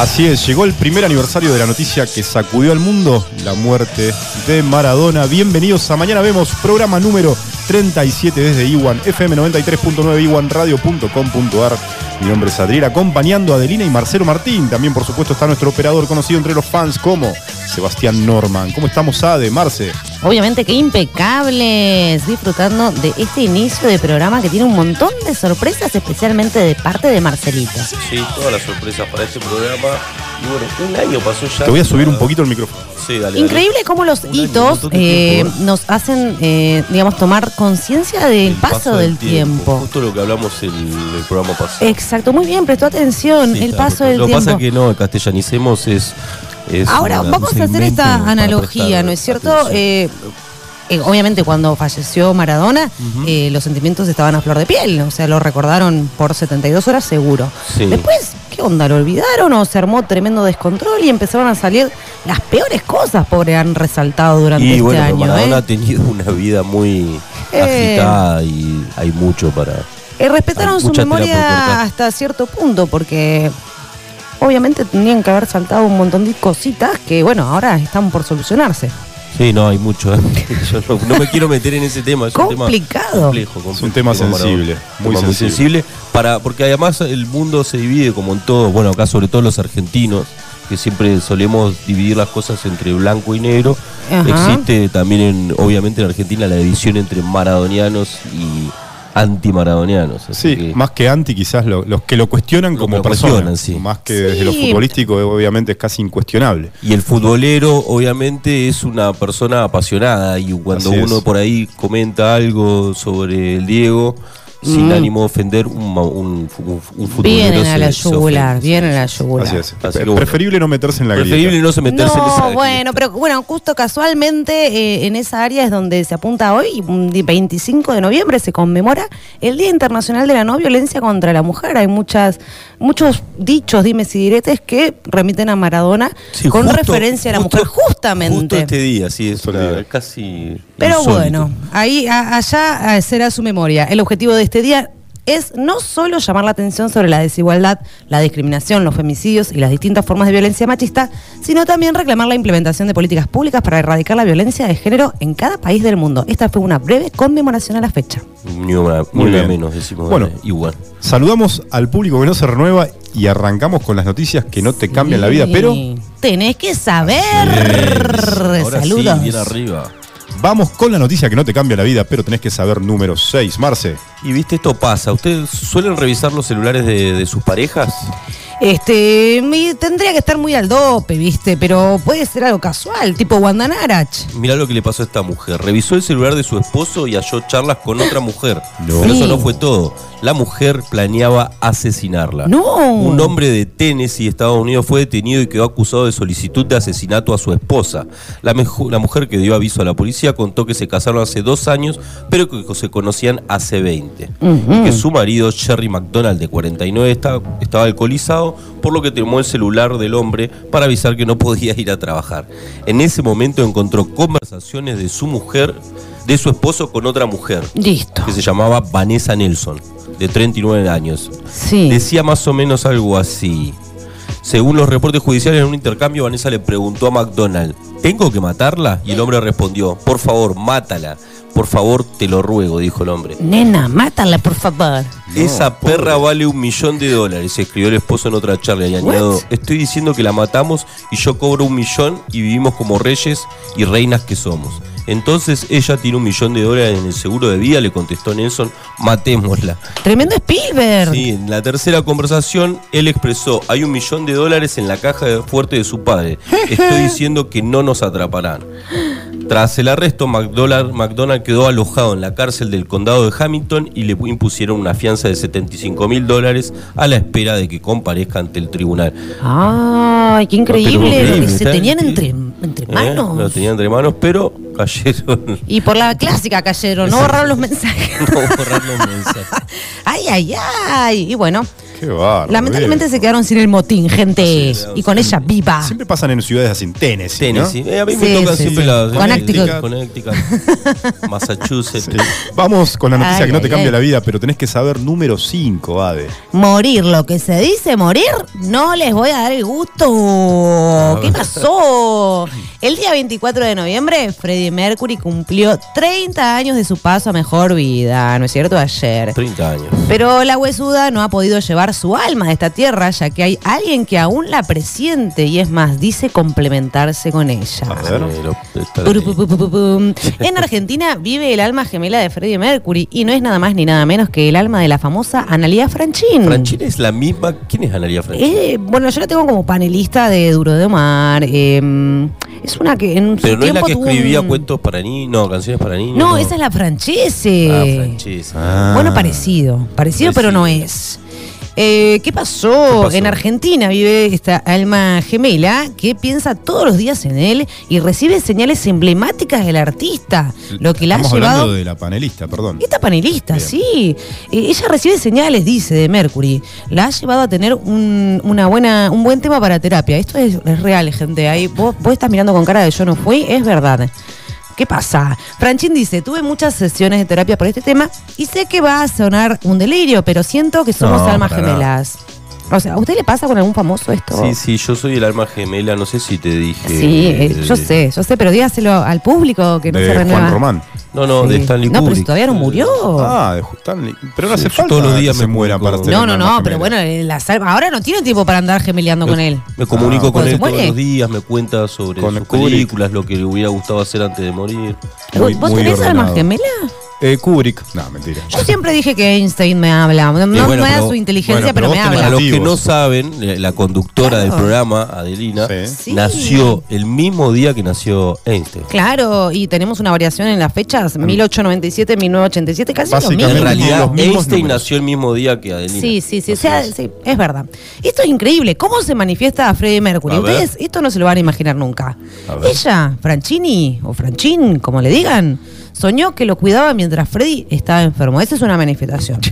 Así es, llegó el primer aniversario de la noticia que sacudió al mundo, la muerte de Maradona. Bienvenidos a Mañana Vemos, programa número 37 desde Iwan, FM 93.9, iwanradio.com.ar. Mi nombre es Adriel, acompañando a Adelina y Marcelo Martín. También, por supuesto, está nuestro operador conocido entre los fans como Sebastián Norman. ¿Cómo estamos, Ade, Marce? Obviamente que impecables, disfrutando de este inicio de programa que tiene un montón de sorpresas, especialmente de parte de Marcelito. Sí, todas las sorpresas para este programa. Y bueno, un año pasó ya. Te voy a subir un poquito el micrófono. Sí, dale. dale. Increíble cómo los Un hitos eh, tiempo, ¿eh? nos hacen, eh, digamos, tomar conciencia del El paso, del tiempo. Justo lo que hablamos en el programa pasado. Exacto, muy bien, prestó atención, Sí, el paso del Lo que tiempo. pasa que no, castellanicemos es. Es Ahora vamos a hacer esta analogía, ¿no es cierto? Eh, eh, obviamente cuando falleció Maradona, eh, los sentimientos estaban a flor de piel, o sea, lo recordaron por 72 horas seguro. Sí. Después, ¿qué onda? ¿Lo olvidaron o se armó tremendo descontrol y empezaron a salir las peores cosas, pobre, han resaltado durante y este bueno, año? Maradona ha tenido una vida muy agitada y hay mucho para. Respetaron Hay su memoria hasta cierto punto, porque obviamente tenían que haber saltado un montón de cositas que, bueno, ahora están por solucionarse. Sí, no, hay mucho. ¿eh? Yo no, no me quiero meter en ese tema. Es un tema Complicado. complejo, complejo, Es un tema sensible, muy Tema sensible. para, porque además el mundo se divide como en todo, bueno, acá sobre todo los argentinos, que siempre solemos dividir las cosas entre blanco y negro. Ajá. Existe también, en, obviamente, en Argentina la división entre maradonianos y antimaradonianos. Sí, que- más que anti, quizás lo- los que lo cuestionan como lo persona. cuestionan, sí. Más que desde lo futbolístico, obviamente es casi incuestionable. Y el futbolero, obviamente, es una persona apasionada y cuando Así uno es. por ahí comenta algo sobre el Diego, sin Mm. ánimo de ofender, un, ma- un, un- un futbolero Vienen a la yugular, vienen a la yugular. Así es. Así que Pre- bueno. Preferible no meterse en la Preferible grieta. no se meterse en esa No, grieta. bueno, pero bueno, justo casualmente eh, en esa área es donde se apunta hoy, un di- 25 de noviembre, se conmemora el Día Internacional de la No Violencia contra la Mujer. Hay muchas, muchos dichos, dimes y diretes que remiten a Maradona Sí, con justo- referencia a la justo- mujer, justamente. Justo este día, sí, es día casi. Pero insólito. bueno, ahí a- allá eh, será su memoria. El objetivo de este día es no solo llamar la atención sobre la desigualdad, la discriminación, los femicidios y las distintas formas de violencia machista, sino también reclamar la implementación de políticas públicas para erradicar la violencia de género en cada país del mundo. Esta fue una breve conmemoración a la fecha. Ni una, Muy ni una menos, decimos. Bueno. eh, igual. Saludamos al público que no se renueva y arrancamos con las noticias que no te cambian la vida, pero. Tenés que saber. Ahora Saludos. sí, bien arriba. Vamos con la noticia que no te cambia la vida, pero tenés que saber número 6. Marce. Y viste, esto pasa. ¿Ustedes suelen revisar los celulares de, de sus parejas? Este, mi- tendría que estar muy al dope, ¿viste? Pero puede ser algo casual, tipo Guandanarach. Mirá lo que le pasó a esta mujer. Revisó el celular de su esposo y halló charlas con otra mujer. No. Pero eso no fue todo. La mujer planeaba asesinarla. No. Un hombre de Tennessee, Estados Unidos, fue detenido y quedó acusado de solicitud de asesinato a su esposa. La, mujer que dio aviso a la policía contó que se casaron hace dos años, pero que se conocían hace 20. Y que su marido, Jerry McDonald, de 49, estaba, estaba alcoholizado, por lo que tomó el celular del hombre para avisar que no podía ir a trabajar. En ese momento encontró conversaciones de su mujer, de su esposo con otra mujer, Listo. que se llamaba Vanessa Nelson, de 39 años. Sí. Decía más o menos algo así. Según los reportes judiciales, en un intercambio, Vanessa le preguntó a McDonald, ¿tengo que matarla? Y el hombre respondió, por favor, mátala. Por favor, te lo ruego, dijo el hombre. Nena, mátala, por favor. Esa perra vale un millón de dólares, escribió el esposo en otra charla y añadió, estoy diciendo que la matamos y yo cobro un millón y vivimos como reyes y reinas que somos. Entonces ella tiene un millón de dólares en el seguro de vida, le contestó Nelson, matémosla. Tremendo Spielberg. Sí, en la tercera conversación, él expresó, hay un millón de dólares en la caja fuerte de su padre. Estoy diciendo que no nos atraparán. Tras el arresto, McDonald, McDonald quedó alojado en la cárcel del condado de Hamilton y le impusieron una fianza de 75 mil dólares a la espera de que comparezca ante el tribunal. Ay, qué increíble. Lo que se tenían entre, entre ¿Eh? manos. Lo tenían entre manos, pero cayeron. Y por la clásica cayeron, no borraron los mensajes. no borrar los mensajes. ay, ay, ay. Y bueno, Qué bárbaro. lamentablemente bien. se quedaron sin el motín, gente. Sí, y con ella viva. Siempre pasan en ciudades así, en Tennessee, ¿no? Tennessee. Eh, a mí Sí, me tocan sí, siempre sí. las. Connecticut. Connecticut. Massachusetts. Sí. Vamos con la noticia Ay, que no te ay, cambia la vida, pero tenés que saber número 5, Ade. Morir, lo que se dice morir, no les voy a dar el gusto. ¿Qué pasó? El día 24 de noviembre, Freddie Mercury cumplió 30 años de su paso a mejor vida, ¿no es cierto? Ayer. 30 años. Pero la huesuda no ha podido llevar su alma de esta tierra, ya que hay alguien que aún la presiente y es más, dice complementarse con ella. A ver. En Argentina vive el alma gemela de Freddie Mercury y no es nada más ni nada menos que el alma de la famosa Analia Franchín. Franchini es la misma. ¿Quién es Analia Franchini? Eh, bueno, yo la tengo como panelista de Duro de Omar. eh, es una que en su Pero no es la tiempo que escribía un- cuentos para niños, no, canciones para niños. No, esa es la Franchese. Ah, Franchise. Ah. Bueno, parecido. Parecido, pero no es. Eh, ¿qué, pasó? ¿Qué pasó? En Argentina vive esta alma gemela que piensa todos los días en él y recibe señales emblemáticas del artista, lo que la ha llevado... hablando de la panelista, perdón. Esta panelista, Bien. sí. Eh, ella recibe señales, dice, de Mercury. La ha llevado a tener un, una buena, un buen tema para terapia. Esto es, es real, gente. Ahí vos, vos estás mirando con cara de yo no fui, es verdad. ¿Qué pasa? Franchín dice, tuve muchas sesiones de terapia por este tema y sé que va a sonar un delirio, pero siento que somos No, almas para nada. gemelas. O sea, ¿a usted le pasa con algún famoso esto? Sí, sí, yo soy el alma gemela, no sé si te dije. Sí, eh, yo sé, yo sé, pero dígaselo al público que no se de renueva. Juan Román. No, no, de. Stanley No, pero si todavía no murió. Ah, de Stanley. Pero no Sí, hace falta todos los días que se me mueran para tener No, no, no, pero bueno, la salva. Ahora no tiene tiempo para andar gemeleando con él. Me comunico Ah, con ¿cuando él todos los días, me cuenta sobre Con sus películas, lo que le hubiera gustado hacer antes de morir. Muy- ¿Vos muy tenés alma gemela? Eh, Kubrick. No, mentira. Yo siempre dije que Einstein me habla. No, no bueno, me su inteligencia, bueno, pero pero, vos me tenés Para habla. los que Motivos. no saben, eh, la conductora Claro. del programa, Adelina, Sí. Sí. nació el mismo día que nació Einstein. Claro, y tenemos una variación en las fechas, 1897, 1987, casi lo Básicamente, mismo. En realidad, los mismos Einstein números. nació el mismo día que Adelina. Sí, sí, sí, o sea, es. sí, es verdad. Esto es increíble. ¿Cómo se manifiesta a Freddie Mercury? A ver. Ustedes esto no se lo van a imaginar nunca. A ver. Ella, Franchini o Franchín, como le digan, soñó que lo cuidaba mientras Freddy estaba enfermo. Esa es una manifestación.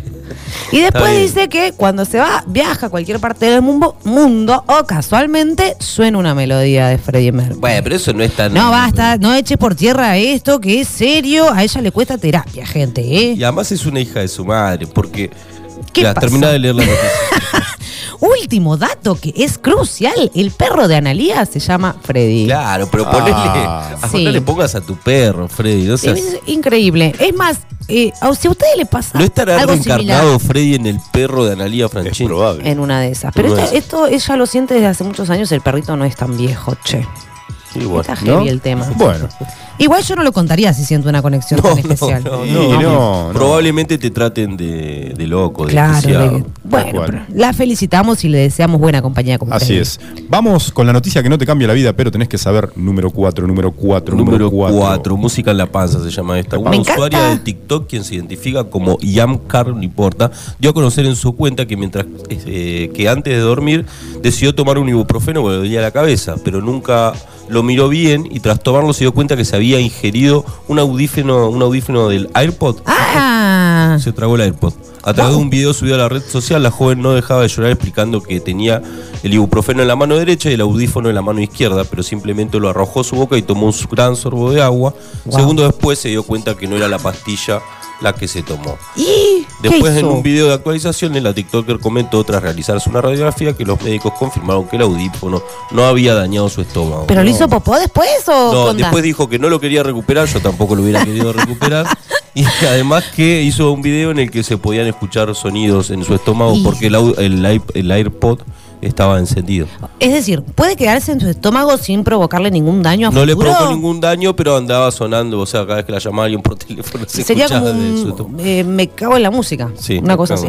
Y después dice que cuando se va, viaja a cualquier parte del mundo, mundo o casualmente suena una melodía de Freddie Mercury. Bueno, pero eso no es tan. No basta, no eche por tierra esto, que es serio. A ella le cuesta terapia, gente, ¿eh? Y además es una hija de su madre, porque. ¿Qué Ya, pasó? termina de leer la noticia. Último dato que es crucial: el perro de Analía se llama Freddy. Claro, pero Ah. ponele. a- Sí. No le pongas a tu perro, Freddy. No, seas- Es increíble. Es más, eh, a- si a ustedes le pasa ¿No estará algo reencarnado similar Freddy en el perro de Analia Es Franchini? probable. en una de esas. Pero esto, esto ella lo siente desde hace muchos años. El perrito no es tan viejo, che. Sí, bueno. Está ¿no? heavy el tema. Bueno. Igual yo no lo contaría si siento una conexión No, tan especial. no, no. no, no. Probablemente te traten de, de loco, de Claro, desquiciado. de- bueno, pero la felicitamos y le deseamos buena compañía como Así es. Vamos con la noticia que no te cambia la vida, pero tenés que saber número 4, número 4, Número 4, Música en la Panza se llama esta. Una Me encanta. usuaria de TikTok, quien se identifica como Yam Car, no importa, dio a conocer en su cuenta que mientras eh, que antes de dormir decidió tomar un ibuprofeno porque le dolía la cabeza, pero nunca lo miró bien y tras tomarlo se dio cuenta que se había ingerido un audífono, un audífono del AirPod. Ah, Se tragó el AirPod. A través de un video subido a la red social, la joven no dejaba de llorar explicando que tenía el ibuprofeno en la mano derecha y el audífono en la mano izquierda, pero simplemente lo arrojó a su boca y tomó un gran sorbo de agua. Wow. Segundo después se dio cuenta que no era la pastilla la que se tomó. ¿y Después en un video de actualizaciones, la TikToker comentó tras realizarse una radiografía que los médicos confirmaron que el audífono no había dañado su estómago. ¿Pero lo hizo popó después o No, después dijo que no lo quería recuperar, yo tampoco lo hubiera querido recuperar. Y además que hizo un video en el que se podían escuchar sonidos en su estómago Y- porque el, el, el AirPod estaba encendido. Es decir, puede quedarse en su estómago sin provocarle ningún daño a No le provocó ningún daño, pero andaba sonando, o sea, cada vez que la llamaba alguien por teléfono se Sería escuchaba como de un, su estómago. eh, me cago en la música. Sí, una cosa así.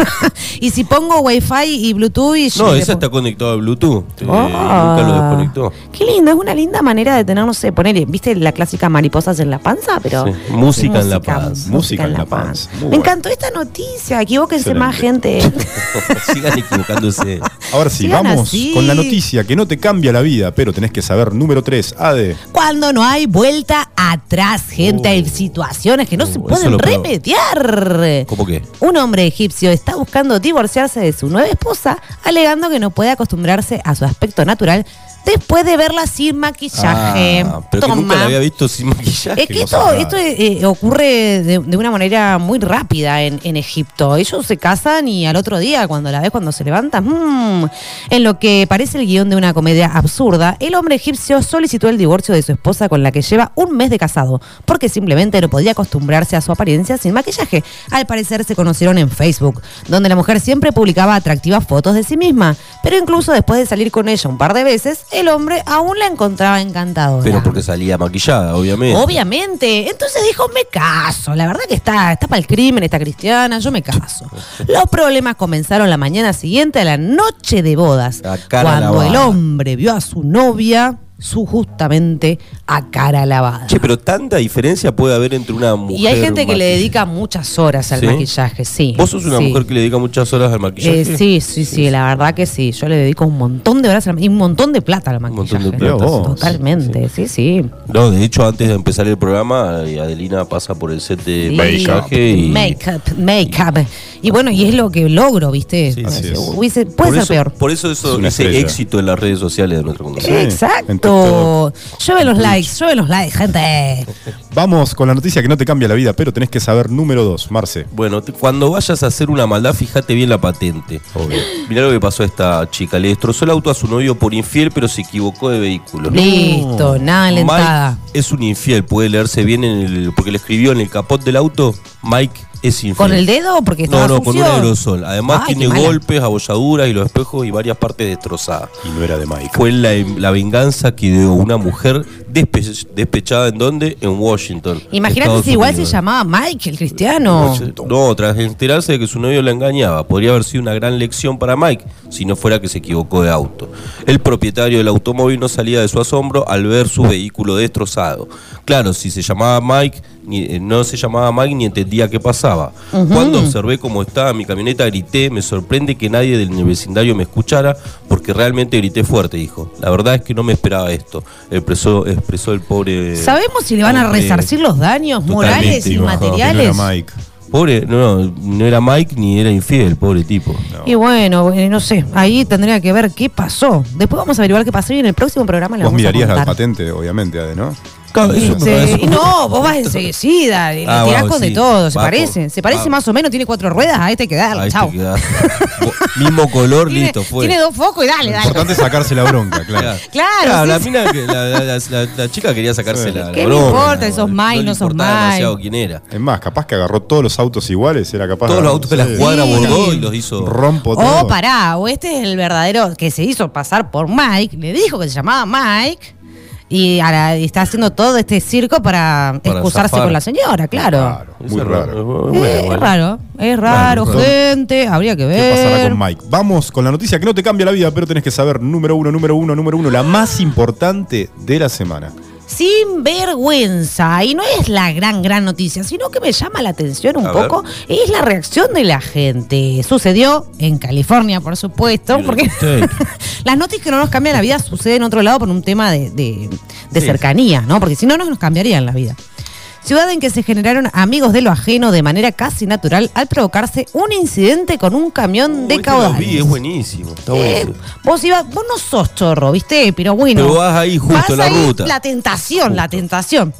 y si pongo wifi y bluetooth y No, esa está conectada a Bluetooth. eh, Ah. nunca lo desconectó. Qué lindo, es una linda manera de tener, no sé, poner, ¿viste la clásica mariposas en la panza? Pero Sí, música en la panza. Música en la panza. Me encantó esta noticia, equivóquense Excelente. más gente. Sigan equivocándose. Ahora sí, Sigan vamos así. con la noticia que no te cambia la vida, pero tenés que saber. Número 3, Ade. Cuando no hay vuelta atrás, gente, hay situaciones que no se Uh, pueden remediar. ¿Cómo qué? Un hombre egipcio está buscando divorciarse de su nueva esposa, alegando que no puede acostumbrarse a su aspecto natural después de verla sin maquillaje. Ah, pero que nunca la había visto sin maquillaje. Es que esto, esto eh, ocurre de, de una manera muy rápida en, en Egipto. Ellos se casan y al otro día, cuando la ves cuando se levanta, mm, en lo que parece el guion de una comedia absurda, el hombre egipcio solicitó el divorcio de su esposa con la que lleva un mes de casado, porque simplemente no podía acostumbrarse a su apariencia sin maquillaje. Al parecer se conocieron en Facebook, donde la mujer siempre publicaba atractivas fotos de sí misma, pero incluso después de salir con ella un par de veces, el hombre aún la encontraba encantadora. Pero porque salía maquillada, obviamente. Obviamente. Entonces dijo, me caso. La verdad que está, está para el crimen, está cristiana, yo me caso. Los problemas comenzaron la mañana siguiente a la noche de bodas. Cuando el hombre vio a su novia, su justamente a cara lavada. Che, pero tanta diferencia puede haber entre una mujer. y hay gente que le dedica muchas horas al ¿Sí? maquillaje, sí. ¿Vos sos una sí. mujer que le dedica muchas horas al maquillaje? Eh, sí, sí, sí, la verdad que sí. Yo le dedico un montón de horas al- y un montón de plata al maquillaje. montón de plata. Totalmente, sí, sí. No, de hecho, antes de empezar el programa, eh, Adelina pasa por el set de Sí. maquillaje y. Make-up, make-up. Y bueno, y es lo que logro, ¿viste? Sí, sí, es. Hubiese- puede por ser eso, peor. Por eso Es eso, una ese estrella. éxito en las redes sociales de nuestra comunidad. Exacto. Llueve los likes, llueve los likes, gente. Vamos con la noticia que no te cambia la vida, pero tenés que saber. Número 2, Marce. Bueno, te- cuando vayas a hacer una maldad, fíjate bien la patente. Obvio. Mirá lo que pasó a esta chica. Le destrozó el auto a su novio por infiel, pero se equivocó de vehículo. Listo, nada alentada. Mike es un infiel, puede leerse bien en el. porque le escribió en el capot del auto, Mike es infiel. ¿Con el dedo? Porque estaba No, no, con un sucio. aerosol. Además Ay, tiene golpes, abolladuras y los espejos y varias partes destrozadas. Y no era de Mike. Fue la, la venganza que dio una mujer despe- despechada en dónde? En Washington. Imagínate si igual se llamaba Mike, el cristiano. No, tras enterarse de que su novio la engañaba, podría haber sido una gran lección para Mike si no fuera que se equivocó de auto. El propietario del automóvil no salía de su asombro al ver su vehículo destrozado. Claro, si se llamaba Mike, ni- eh, no se llamaba Mike ni entendía qué pasaba. Cuando observé cómo estaba mi camioneta, grité, me sorprende que nadie del vecindario me escuchara porque realmente grité fuerte, dijo. La verdad es que no me esperaba esto, expresó, expresó el pobre... ¿Sabemos si le van a resarcir los daños morales y no, Que no materiales? era Mike. Pobre, no, no, no era Mike ni era infiel, pobre tipo. Y bueno, eh, no sé, ahí tendría que ver qué pasó. Después vamos a averiguar qué pasó y en el próximo programa le Vos vamos mirarías a la contar. patente, obviamente, ¿no? Claro, eso- eso- y no, vos vas enseguida, le Ah, tirás con de todo, se Va, parece. Se parece va. más o menos, tiene cuatro ruedas, a este hay que darle, Ahí te quedás. Bo- Mismo color, Tiene, listo, fue. tiene dos focos y dale, Lo dale. importante es sacarse la bronca, claro. Claro, la, sí, sí. mina que- la, la- la- la- la chica quería sacarse la, la ¿Qué broma, importa? Sos Mike, le no sos Mike. demasiado quién era. Es más, capaz que agarró todos los autos iguales, era capaz Todos los autos de la cuadra Sí. bordó y los hizo. Rompo todo. Oh, pará, o este es el verdadero que se hizo pasar por Mike, le dijo que se llamaba Mike y ahora está haciendo todo este circo para, Para excusarse zafar. con la señora, claro. Claro, muy raro. es Eh, bueno, es bueno. raro, es raro, Bueno, gente, habría que ¿Qué ver. pasará con Mike? Vamos con la noticia que no te cambia la vida, pero tenés que saber número uno, número uno, número uno, la más importante de la semana. Sin vergüenza, y no es la gran, gran noticia, sino que me llama la atención un A poco, es la reacción de la gente. Sucedió en California, por supuesto, porque las noticias que no nos cambian la vida suceden en otro lado por un tema de, de- de Sí. cercanía, ¿no? Porque si no, no nos cambiarían la vida. Ciudad en que se generaron amigos de lo ajeno de manera casi natural al provocarse un incidente con un camión de caudales. vi, es buenísimo. Está Eh, buenísimo. vos ibas, vos no sos chorro, ¿viste? Pero bueno. Pero vas ahí justo vas en la ahí, ruta. La tentación, la tentación.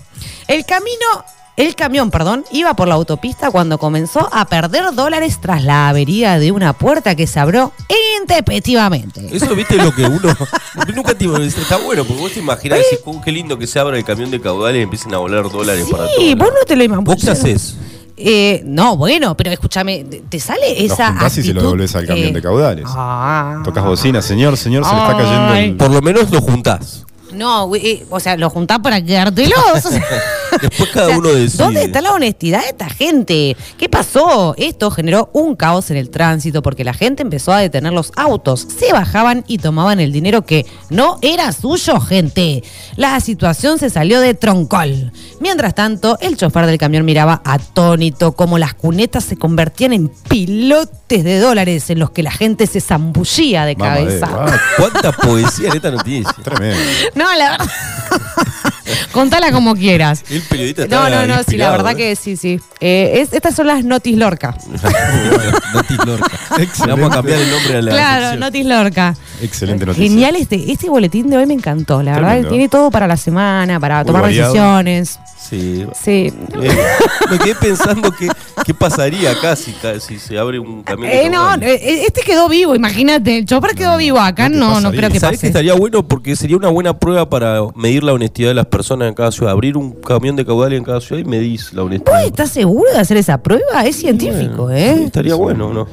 El camino, el camión, perdón, iba por la autopista cuando comenzó a perder dólares tras la avería de una puerta que se abrió intempestivamente. Eso, viste, lo que uno. nunca te Está bueno, porque vos te imaginás, decís, "Oh, qué lindo que se abra el camión de caudales y empiecen a volar dólares para Sí, todos vos lados". no te lo imaginas. ¿Vos qué haces? Eh, no, bueno, pero escúchame, te- sale esa y se lo devolvés al camión eh, de caudales. ah. Tocas bocina, señor, señor, se le está cayendo el. Por lo menos lo juntás. No, güey, eh, o sea, lo juntás para quedártelos. Después cada o sea, uno decide. ¿Dónde está la honestidad de esta gente? ¿Qué pasó? Esto generó un caos en el tránsito porque la gente empezó a detener los autos, se bajaban y tomaban el dinero que no era suyo, gente. La situación se salió de troncol. Mientras tanto, el chofer del camión miraba atónito cómo las cunetas se convertían en pilotes de dólares en los que la gente se zambullía de Mamadera, cabeza. ah, ¿Cuánta poesía en esta noticia? Tremendo. No, la verdad. Contala como quieras. El periodista No, está no, no, sí, la verdad ¿eh? que sí, sí. Eh, es- estas son las Notis Lorca. Notis Lorca. Excelente. Vamos a cambiar el nombre de la Claro, sección. Notis Lorca. Excelente noticia. Genial este, este boletín de hoy me encantó, la verdad. Tiene todo para la semana, para Muy tomar variado. decisiones. Sí. Sí. Eh, me quedé pensando que, qué pasaría acá si, se abre un camión. de Eh, no, eh, este quedó vivo, imagínate. El chofer quedó vivo acá, no no, no creo que ¿Sabés que pase. estaría bueno? Porque sería una buena prueba para medir la honestidad de las personas en cada ciudad. Abrir un camión de caudales en cada ciudad y medís la honestidad. ¿Vos estás seguro de hacer esa prueba? Es científico, Sí, ¿eh? estaría bueno, ¿no?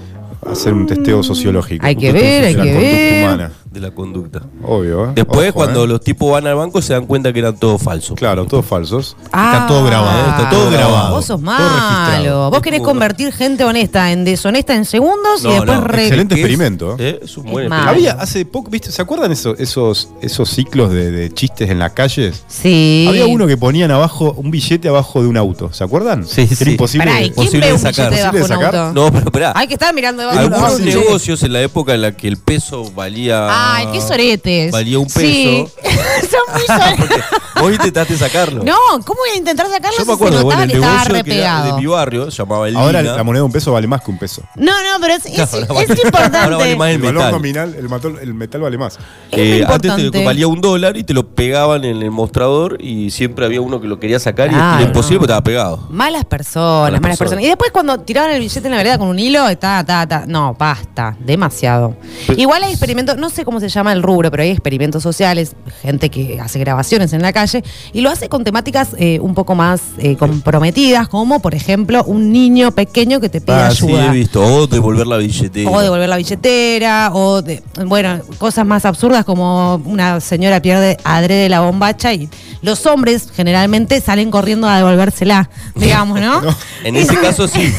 Hacer un testeo sociológico. Hay que ver, hay que ver. humana. De la conducta. Obvio, ¿eh? Después, Ojo, cuando ¿eh? los tipos van al banco, se dan cuenta que eran todos falsos. Claro, todos falsos. Ah, está todo grabado, está todo grabado. Vos sos malo. Vos querés convertir gente honesta en deshonesta en segundos No, y después no, re- excelente. Experimento, ¿Eh? Es un buen experimento. Había hace poco, ¿viste? ¿Se acuerdan esos, esos, esos ciclos de, de chistes en las calles? Sí. Había uno que ponían abajo, un billete abajo de un auto. ¿Se acuerdan? Sí, Era sí. imposible. Pará, ¿y de- quién Posible ve de un sacar. billete de sacar. auto? No, pero esperá. Hay que estar mirando debajo de un Algunos negocios en la época en la que el peso valía. Ay, qué soretes. Valía un peso. Sí. Son muy soretes. Vos intentaste sacarlo. No, ¿cómo voy a intentar sacarlo Yo si me acuerdo, se bueno, notaba el que estaba negocio re que era de mi barrio, se llamaba el Ahora Lina. la moneda de un peso vale más que un peso. No, no, pero es, es- importante. ahora vale más el El valor metal. nominal, el, matol- el metal vale más. Eh, antes te- valía un dólar y te lo pegaban en el mostrador y siempre había uno que lo quería sacar y era imposible porque estaba pegado. Malas personas, Malas malas personas. personas. Y después cuando tiraban el billete en la vereda con un hilo, está, está, está. No, basta, demasiado. Pero- Igual hay experimentos, no sé cómo se llama el rubro, pero hay experimentos sociales, gente que hace grabaciones en la calle y lo hace con temáticas eh, un poco más eh, comprometidas, como por ejemplo un niño pequeño que te pide Ah, sí, ayuda. he visto. O devolver la billetera. O devolver la billetera, o de, bueno, cosas más absurdas como una señora pierde adrede la bombacha y los hombres generalmente salen corriendo a devolvérsela, digamos, ¿no? En ese caso sí.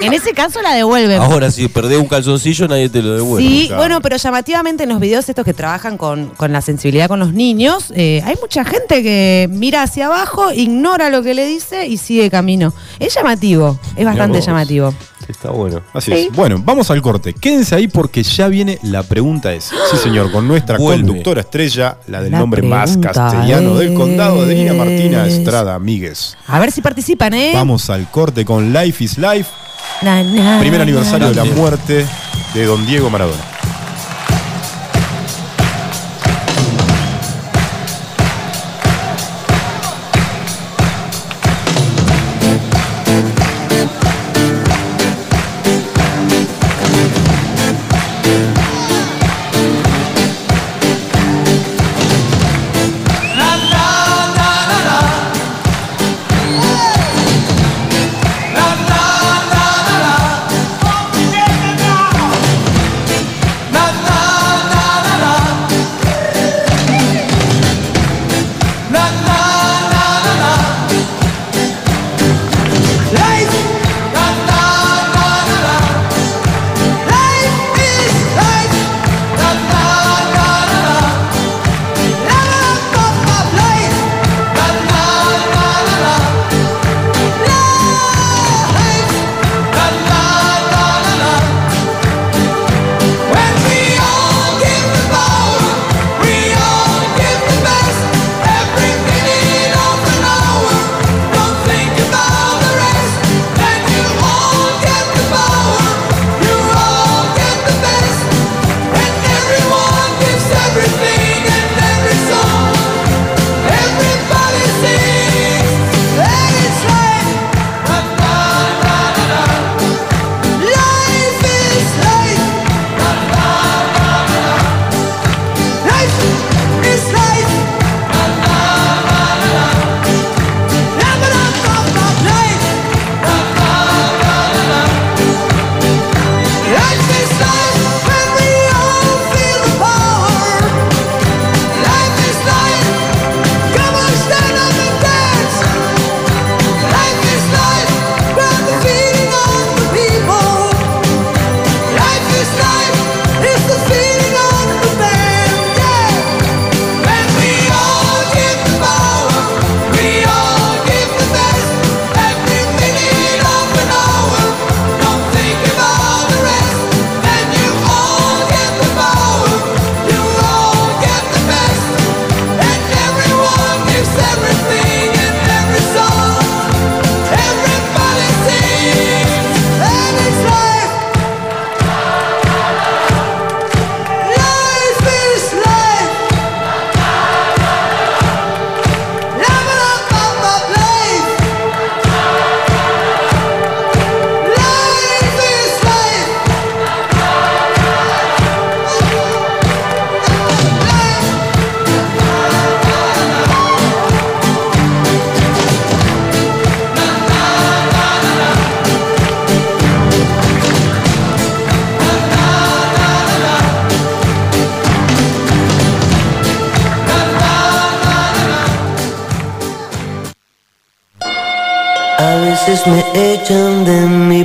en ese caso la devuelven. Ahora, si perdés un calzoncillo, nadie te lo devuelve. Sí, claro. bueno, pero llamativamente en los videos estos que trabajan con, con la sensibilidad con los niños, eh, hay mucha gente que mira hacia abajo, ignora lo que le dice y sigue camino. Es llamativo, es bastante llamativo. Está bueno. Así Sí. es. Bueno, vamos al corte. Quédense ahí porque ya viene la pregunta es. Sí, señor, con nuestra Vuelve. conductora estrella, la del La nombre más castellano del condado, Adelina Martina es- Estrada Míguez. A ver si participan, ¿eh? Vamos al corte con Life is Life, Na, na, primer aniversario de la muerte de don Diego Maradona.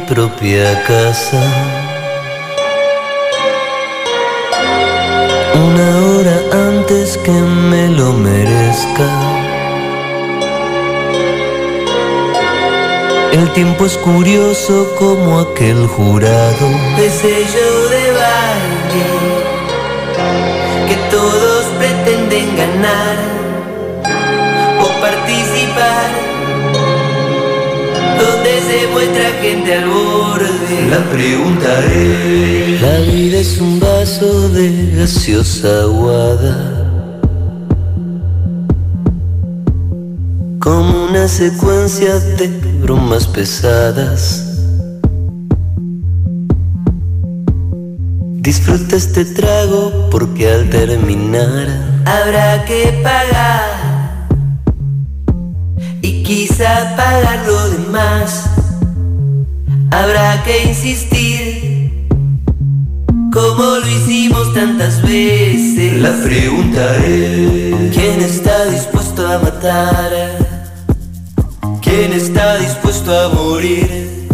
Propia casa. Una hora antes que me lo merezca. El tiempo es curioso como aquel jurado de sello de baile que todos pretenden ganar muestra gente al borde. La pregunta es: La vida es un vaso de gaseosa aguada. Como una secuencia de bromas pesadas. Disfruta este trago porque al terminar habrá que pagar y quizá pagar lo demás. Habrá que insistir como lo hicimos tantas veces. La pregunta es: ¿quién está dispuesto a matar? ¿Quién está dispuesto a morir?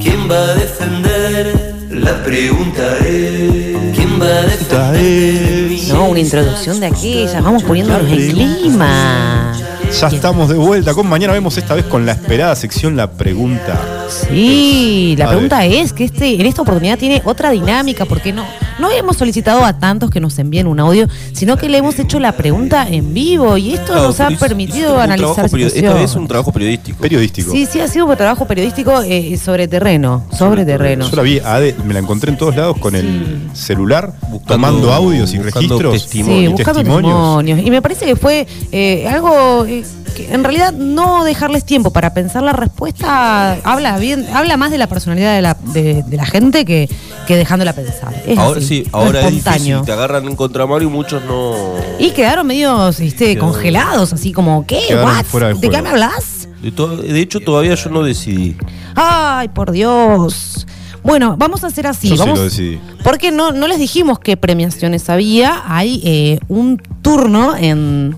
¿Quién va a defender? La pregunta es: ¿quién va a defender? No, una introducción de aquella. Vamos poniéndonos en clima. Ya estamos de vuelta con mañana vemos esta vez con la esperada sección la pregunta. Sí, la pregunta es que este, en esta oportunidad tiene otra dinámica, porque no, no hemos solicitado a tantos que nos envíen un audio, sino que le hemos hecho la pregunta en vivo y esto Claro, nos ha permitido analizar Esta vez un trabajo periodístico. Sí, sí, ha sido un trabajo periodístico eh, sobre terreno, sobre terreno. Yo la vi, Ade, me la encontré en todos lados con el celular, Buscando- tomando audios y buscando registros. testimonios. Sí, y buscando testimonios. Y me parece que fue eh, algo eh, que en realidad no dejarles tiempo para pensar la respuesta habla bien, habla más de la personalidad de la, de, de la gente que, que dejándola pensar. Es Ahora así, sí, ahora es espontáneo. difícil. Te agarran en contramano y muchos no. Y quedaron medios este, congelados, así como, ¿qué? De ¿De qué me hablas? De, to- de hecho, todavía yo no decidí. Ay, por Dios. Bueno, vamos a hacer así. Yo sí vamos, lo decidí. Porque no, no les dijimos qué premiaciones había. Hay eh, un turno en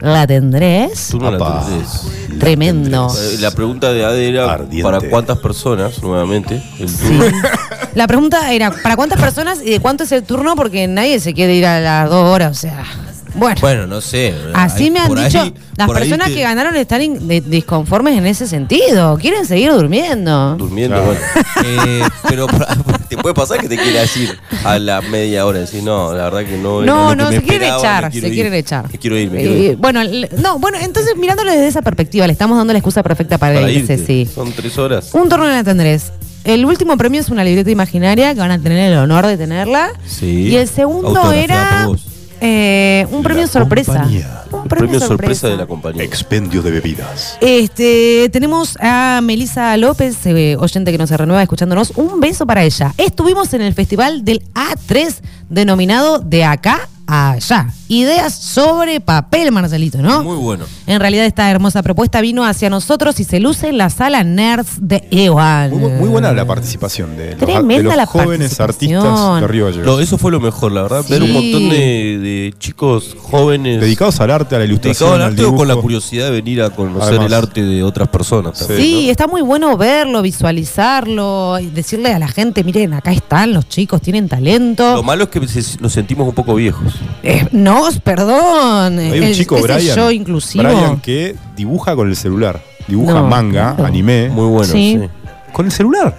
La Tendrés. Tú no la entendés. Tremendo. Eh, La pregunta de Ade era Ardiente. para cuántas personas, nuevamente. El turno. La pregunta era, ¿para cuántas personas y de cuánto es el turno? Porque nadie se quiere ir a las dos horas, o sea... Bueno, Bueno, no sé. así me han dicho, ahí- las personas te- que ganaron están in- de- disconformes en ese sentido. Quieren seguir durmiendo. Durmiendo, Claro. bueno. Eh, pero te puede pasar que te quieras ir a la media hora. Decir, no, la verdad que no. No, no, se quieren echar, se ir. quieren echar. Me quiero ir, me quiero Eh, ir. bueno, le- no, bueno, entonces mirándolo desde esa perspectiva, le estamos dando la excusa perfecta para, Para irse, irte. sí. Son tres horas. Un turno en la tendrés. El último premio es una libreta imaginaria que van a tener el honor de tenerla. Sí. Y el segundo era por vos. Eh, un La premio sorpresa. compañía. Un Premio sorpresa de la compañía. Expendio de bebidas. Este, tenemos a Melisa López, eh, oyente que nos renueva escuchándonos. Un beso para ella. Estuvimos en el festival del A3, denominado De Acá Allá. Ideas sobre papel, Marcelito, ¿no? Muy bueno. En realidad, esta hermosa propuesta vino hacia nosotros y se luce en la sala Nerds de Ewan. Muy, bu- muy buena la participación de los, de Tremenda los la jóvenes artistas participación. de Río Gallegos. No, eso fue lo mejor, la verdad. Sí. Ver un montón de, de chicos jóvenes Dedicados al arte, a la ilustración, dedicados al al arte o con la curiosidad de venir a conocer Además. el arte de otras personas. también, Sí, ¿no? está muy bueno verlo, visualizarlo, y decirle a la gente, miren, acá están los chicos, tienen talento. Lo malo es que nos sentimos un poco viejos. Eh, no, perdón. Hay un el- chico, Brian, yo inclusivo. Brian, que dibuja con el celular. Dibuja No, manga, anime. Muy bueno, Sí. sí. Con el celular.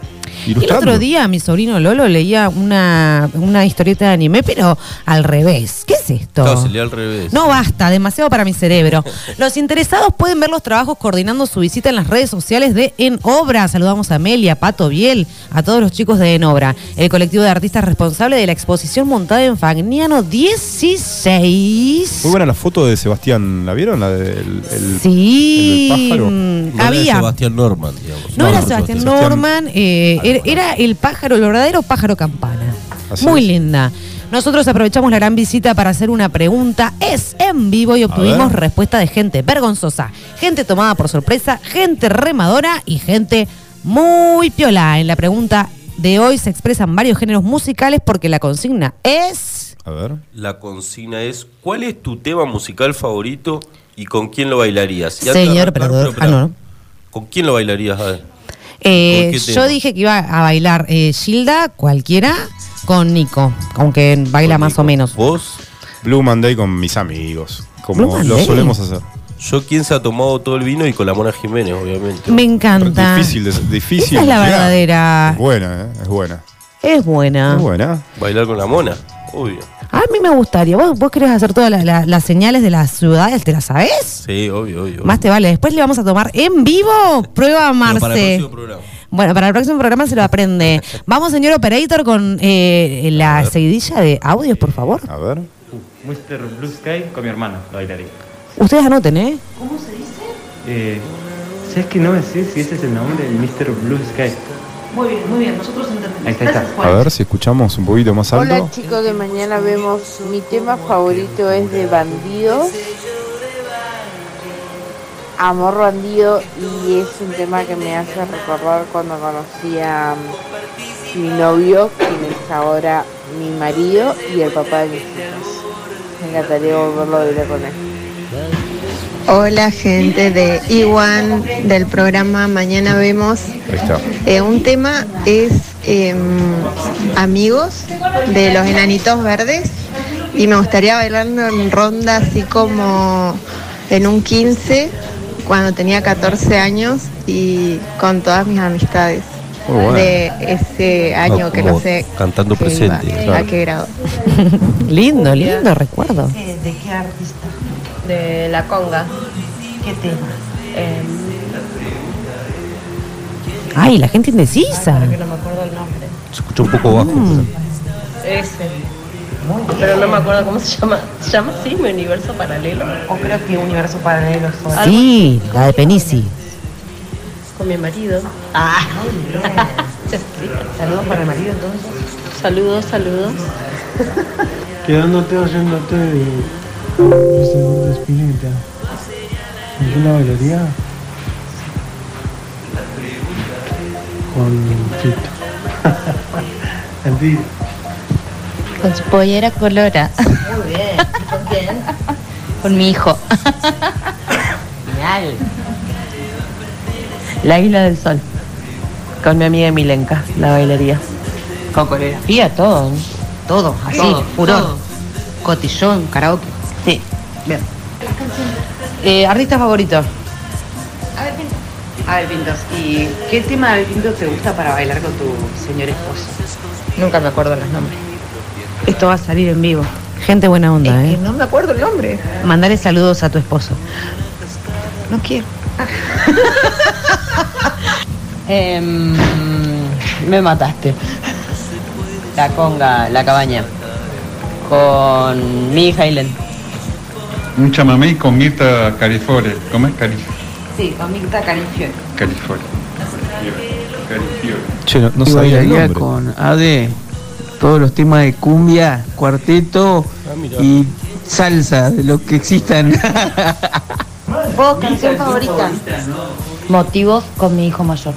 Y el Ilustrando. otro día mi sobrino Lolo leía una, una historieta de anime, pero al revés. ¿Qué es esto? Claro, se lee al revés. No basta, demasiado para mi cerebro. Los interesados pueden ver los trabajos coordinando su visita en las redes sociales de En Obra. Saludamos a Amelia, Pato Biel, a todos los chicos de En Obra, el colectivo de artistas responsable de la exposición montada en Fagnano 16. Muy buena la foto de Sebastián. ¿La vieron? La del el- Sí, el del pájaro. No era. Sebastián Norman, digamos. No, era no, Sebastián Sebastián- Norman, eh, era, era el pájaro, el verdadero pájaro campana. Así Muy es. linda. Nosotros aprovechamos la gran visita para hacer una pregunta. Es en vivo y obtuvimos respuesta de gente vergonzosa, gente tomada por sorpresa, gente remadora y gente muy piola. En la pregunta de hoy se expresan varios géneros musicales porque la consigna es... A ver. La consigna es, ¿cuál es tu tema musical favorito y con quién lo bailarías? Señor pero, Ah, no, no. ¿Con quién lo bailarías? A ver. Eh, ¿Con qué yo dije que iba a bailar eh, Gilda, cualquiera, con Nico, aunque baila Con más Nico. o menos. ¿Vos? Blue Monday con mis amigos, como lo solemos hacer. Yo, ¿quién se ha tomado todo el vino? Y con la Mona Jiménez, obviamente. Me encanta. Difícil, de- difícil. Esa es la verdadera. Es buena, ¿eh? es buena. Es buena. Es buena. Bailar con la Mona, obvio. A mí me gustaría. ¿Vos, vos querés hacer todas la- la- las señales de las ciudades? ¿Te las sabés? Sí, obvio, obvio. Más te vale. Después le vamos a tomar en vivo prueba Pero para el Marce. próximo programa. Bueno, para el próximo programa se lo aprende. Vamos, señor operator, con eh, la seguidilla de audios, por favor. A ver. Mr. Blue Sky con mi hermano, lo bailaría. Ustedes anoten, ¿eh? Eh, ¿Sabes que no me sé si ese es el nombre? El Mr. Blue Sky. Muy bien, muy bien. Nosotros entendemos. Ahí está, ahí está. A ver si escuchamos un poquito más alto. Hola chicos de mañana vemos mi tema favorito es de bandidos Amor bandido y es un tema que me hace recordar cuando conocí a mm, mi novio, quien es ahora mi marido y el papá de mis hijos. Me encantaría volverlo a ver con él. Hola gente de Iwan del programa Mañana Vemos. Eh, un tema es em, Amigos de los Enanitos Verdes y me gustaría bailarlo en ronda así como en un 15 cuando tenía 14 años y con todas mis amistades bueno. de ese año que no sé cantando qué presente, iba- claro. a qué grado. Lindo, lindo recuerdo. ¿De qué artista? De la conga. ¿Qué tema? Eh, Ay, la gente indecisa. que no me acuerdo el nombre. Se escucha un poco bajo. Ese. Pero no me acuerdo cómo se llama. ¿Se llama así? ¿Mi universo paralelo? O creo que Universo Paralelo son. Sí, la de Penisi. Con mi marido. Ah, Sí. saludos para el marido entonces. Saludos, saludos. Quedándote oyéndote de de Spinetta. ¿En qué la bailaría? Con Chito. Mentira. Con su pollera colora. Muy bien. ¿Y con quién? Con mi hijo. Genial. La Isla del Sol. Con mi amiga Milenka, la bailaría. Con coreografía, todo. ¿no? Todo, así, Todo, furor. todo. Cotillón, karaoke. Bien. Eh, ¿Artista favorito? A ver, Pinto. Abel Pintos. ¿Y qué tema de Abel Pintos te gusta para bailar con tu señor esposo? Nunca me acuerdo los nombres. Esto va a salir en vivo. Gente buena onda, Es que ¿eh? no me acuerdo el nombre. Mandale saludos a tu esposo. No quiero. Em, me mataste. La conga, la cabaña. Con mi hija Ailen. Un chamamé con Mirta Carifore. ¿Cómo es Cari- Sí, con Mirta Carifiore. Carifore? Carifiore. Che, no, sabía el bailaría nombre. con Ade todos los temas de cumbia, cuarteto y salsa, de lo que existan. ¿Vos, canción favorita? Motivos con mi hijo mayor.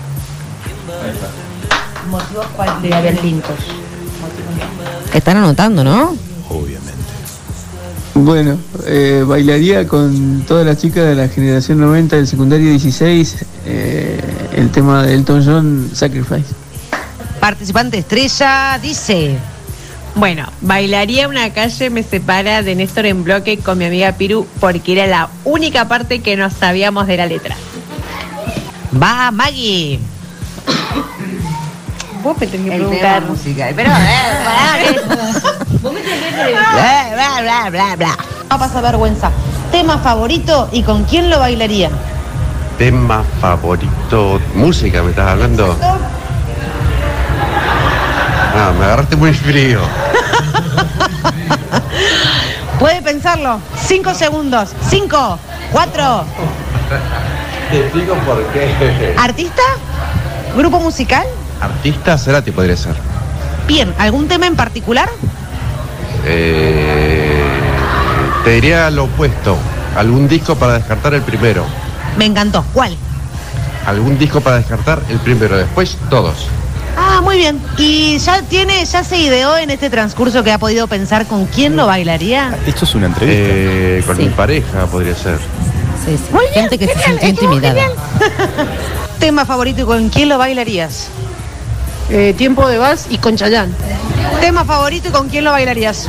¿Motivos cuál? De Abel Pintos. Están anotando, ¿no? Bueno, eh, bailaría con todas las chicas de la generación 90 del secundario 16 eh, el tema de Elton John, Sacrifice. Participante estrella dice. Bueno, bailaría una calle me separa de Néstor en bloque con mi amiga Piru porque era la única parte que no sabíamos de la letra. Va, Maggie. Vos me tenés que El preguntar. tema musical. Pero, eh, pará, Vos me tenés que Bla, bla, bla, bla, bla. No pasa vergüenza. Tema favorito y con quién lo bailaría. Tema favorito, música, ¿me estás hablando? Ah, me agarraste muy frío. Puede pensarlo. Cinco segundos. Cinco, cuatro. Te explico por qué. ¿Artista? ¿Grupo musical? Artista, Cerati podría ser. Bien, ¿algún tema en particular? Eh, te diría lo opuesto. Algún disco para descartar el primero. Me encantó. ¿Cuál? Algún disco para descartar el primero. Después todos. Ah, muy bien. ¿Y ya tiene, ya se ideó en este transcurso que ha podido pensar con quién lo bailaría? Esto es una entrevista. Eh, con Sí. mi pareja podría ser. Sí. Sí. Gente que se sintió intimidada. Tema favorito y con quién lo bailarías. Eh, tiempo de vals y con Chayán. Tema favorito y con quién lo bailarías.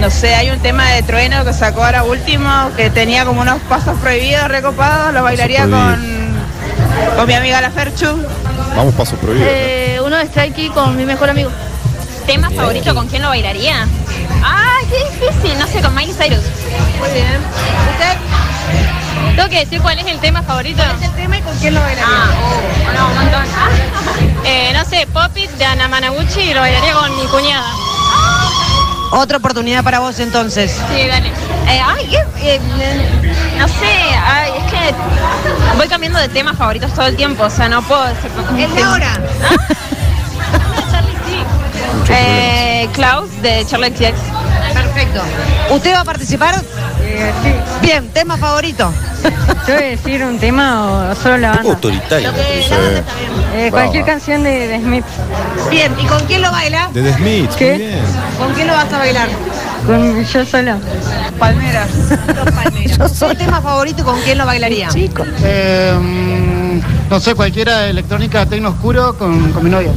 No sé, hay un tema de trueno que sacó ahora último, que tenía como unos pasos prohibidos, recopados, lo bailaría Pasos con, con mi amiga la Ferchu. Vamos paso prohibido. Eh, uno de Strikey con mi mejor amigo. ¿Tema favorito con quién lo bailaría? Ah, qué difícil, no sé, con Miley Cyrus. Muy bien. ¿Usted? Tengo que decir cuál es el tema favorito. ¿Cuál es el tema y con quién lo bailaría? Ah, oh, no, un montón. Eh, no sé, Pop It de Ana Managuchi y lo bailaría con mi cuñada. Otra oportunidad para vos entonces. Sí, dale. Eh, ay, qué, eh, no sé, ay, es que voy cambiando de temas favoritos todo el tiempo, o sea, no puedo decir Es de ahora. Eh, Klaus de Charlie XCX. Perfecto. ¿Usted va a participar? Sí. Bien, tema favorito. ¿Yo voy a decir un tema o solo la banda? Autoritario. Eh, cualquier canción de, de Smith. Bien, ¿y con quién lo baila? De The Smiths, ¿Qué? muy bien. ¿Con quién lo vas a bailar? Con yo sola. Palmeras. ¿Su tema favorito y con quién lo bailaría? Chico. No sé, cualquiera electrónica tecno oscuro con, con mi novia.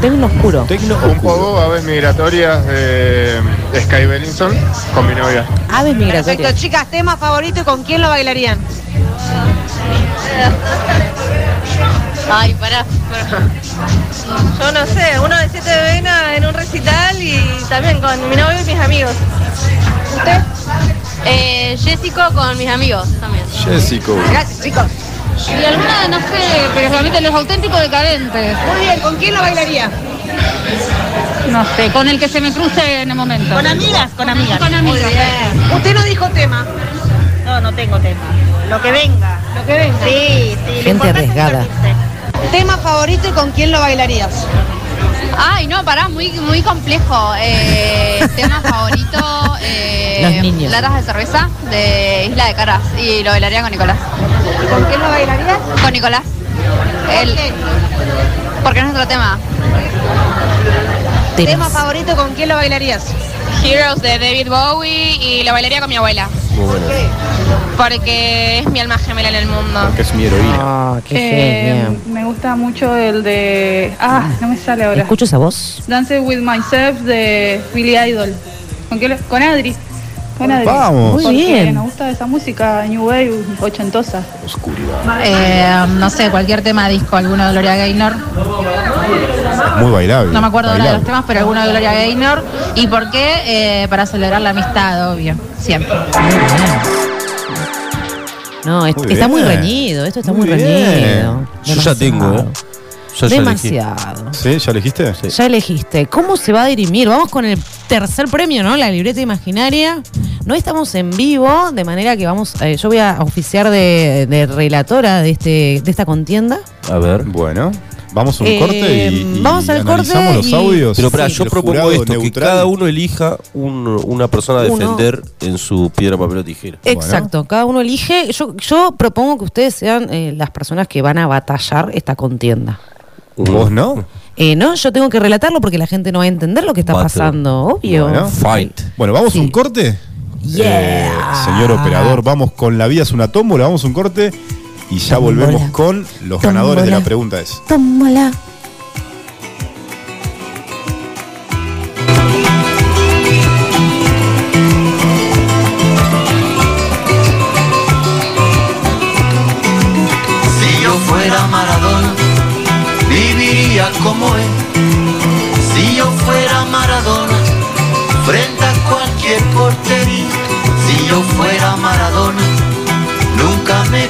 Tecno oscuro. Tecno Un poco aves migratorias de Sky Bellinson con mi novia. Aves Perfecto, chicas, tema favorito y con quién lo bailarían. Ay, pará. Yo no sé, uno de siete de vena en un recital y también con mi novio y mis amigos. ¿Usted? Eh, Jessico con mis amigos también. Jessico. Gracias, chicos. Y alguna, no sé, pero realmente los auténticos decadentes. Muy bien, ¿con quién lo bailaría? No sé, con el que se me cruce en el momento. ¿Con amigas? Con amigas. Con Muy amigas. bien. Usted no dijo tema. No, no tengo tema. Lo que venga. Lo que venga. Sí, sí. Gente arriesgada. Tema favorito y con quién lo bailarías. Ay, no, pará, muy, muy complejo. Eh, tema favorito, eh, Los niños. latas de cerveza de Isla de Caras. Y lo bailaría con Nicolás. ¿Con quién lo bailarías? Con Nicolás. Él, porque es nuestro tema. Tema favorito con quién lo bailarías. Heroes de David Bowie y lo bailaría con mi abuela. Muy bueno. Porque es mi alma gemela en el mundo. Que es mi heroína. Ah, qué Eh, me gusta mucho el de. Ah, no me sale ahora. ¿Escucho esa voz? Dance with Myself de Billy Idol. ¿Con, qué lo- con Adri. Con Adri. Vamos. Muy Porque bien. Nos gusta esa música New Wave ochentosa. Oscuridad. Eh, no sé, cualquier tema disco, alguno de Gloria Gaynor. Muy bailable. No me acuerdo ahora de los bailable. temas, pero alguno de Gloria Gaynor. ¿Y por qué? Eh, para celebrar la amistad, obvio. Siempre. No, Muy está muy reñido. Esto está muy, reñido. Yo ya tengo, ¿eh? Yo ya. Demasiado. ¿Sí? ¿Ya elegiste? Ya elegiste. ¿Cómo se va a dirimir? Vamos con el tercer premio, ¿no? La libreta imaginaria. No estamos en vivo, de manera que vamos. eh, yo voy a oficiar de, de relatora de este de esta contienda. A ver. Bueno, vamos a un Eh, corte y, y vamos al corte analizamos los y- audios. Pero para, Sí. yo propongo esto, que cada uno elija un- una persona a Uno. defender en su piedra, papel o tijera. Exacto, cada uno elige. Yo, yo propongo que ustedes sean eh, las personas que van a batallar esta contienda. ¿Vos no? Eh, no, yo tengo que relatarlo porque la gente no va a entender lo que está Battle. pasando, obvio. Bueno, Fight. Bueno, ¿vamos a un corte? Yeah. Eh, señor operador, vamos con La vida es una tómbola, vamos a un corte y ya Tómbola. volvemos con los ganadores de la Tómbola. pregunta es. Tómala. Si yo fuera Maradona, viviría como él. Si yo fuera Maradona, frente a cualquier portería. Si yo fuera Maradona,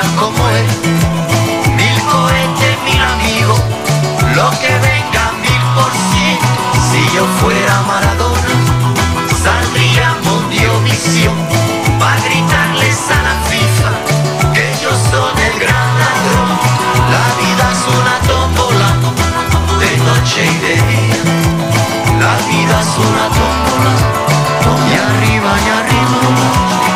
como es. Mil cohetes, mil amigos, lo que venga mil por ciento. Si yo fuera Maradona, saldría Mondiovisión para gritarles a la FIFA que yo soy el gran ladrón. La vida es una tómbola de noche y de día. La vida es una tómbola, y arriba y arriba.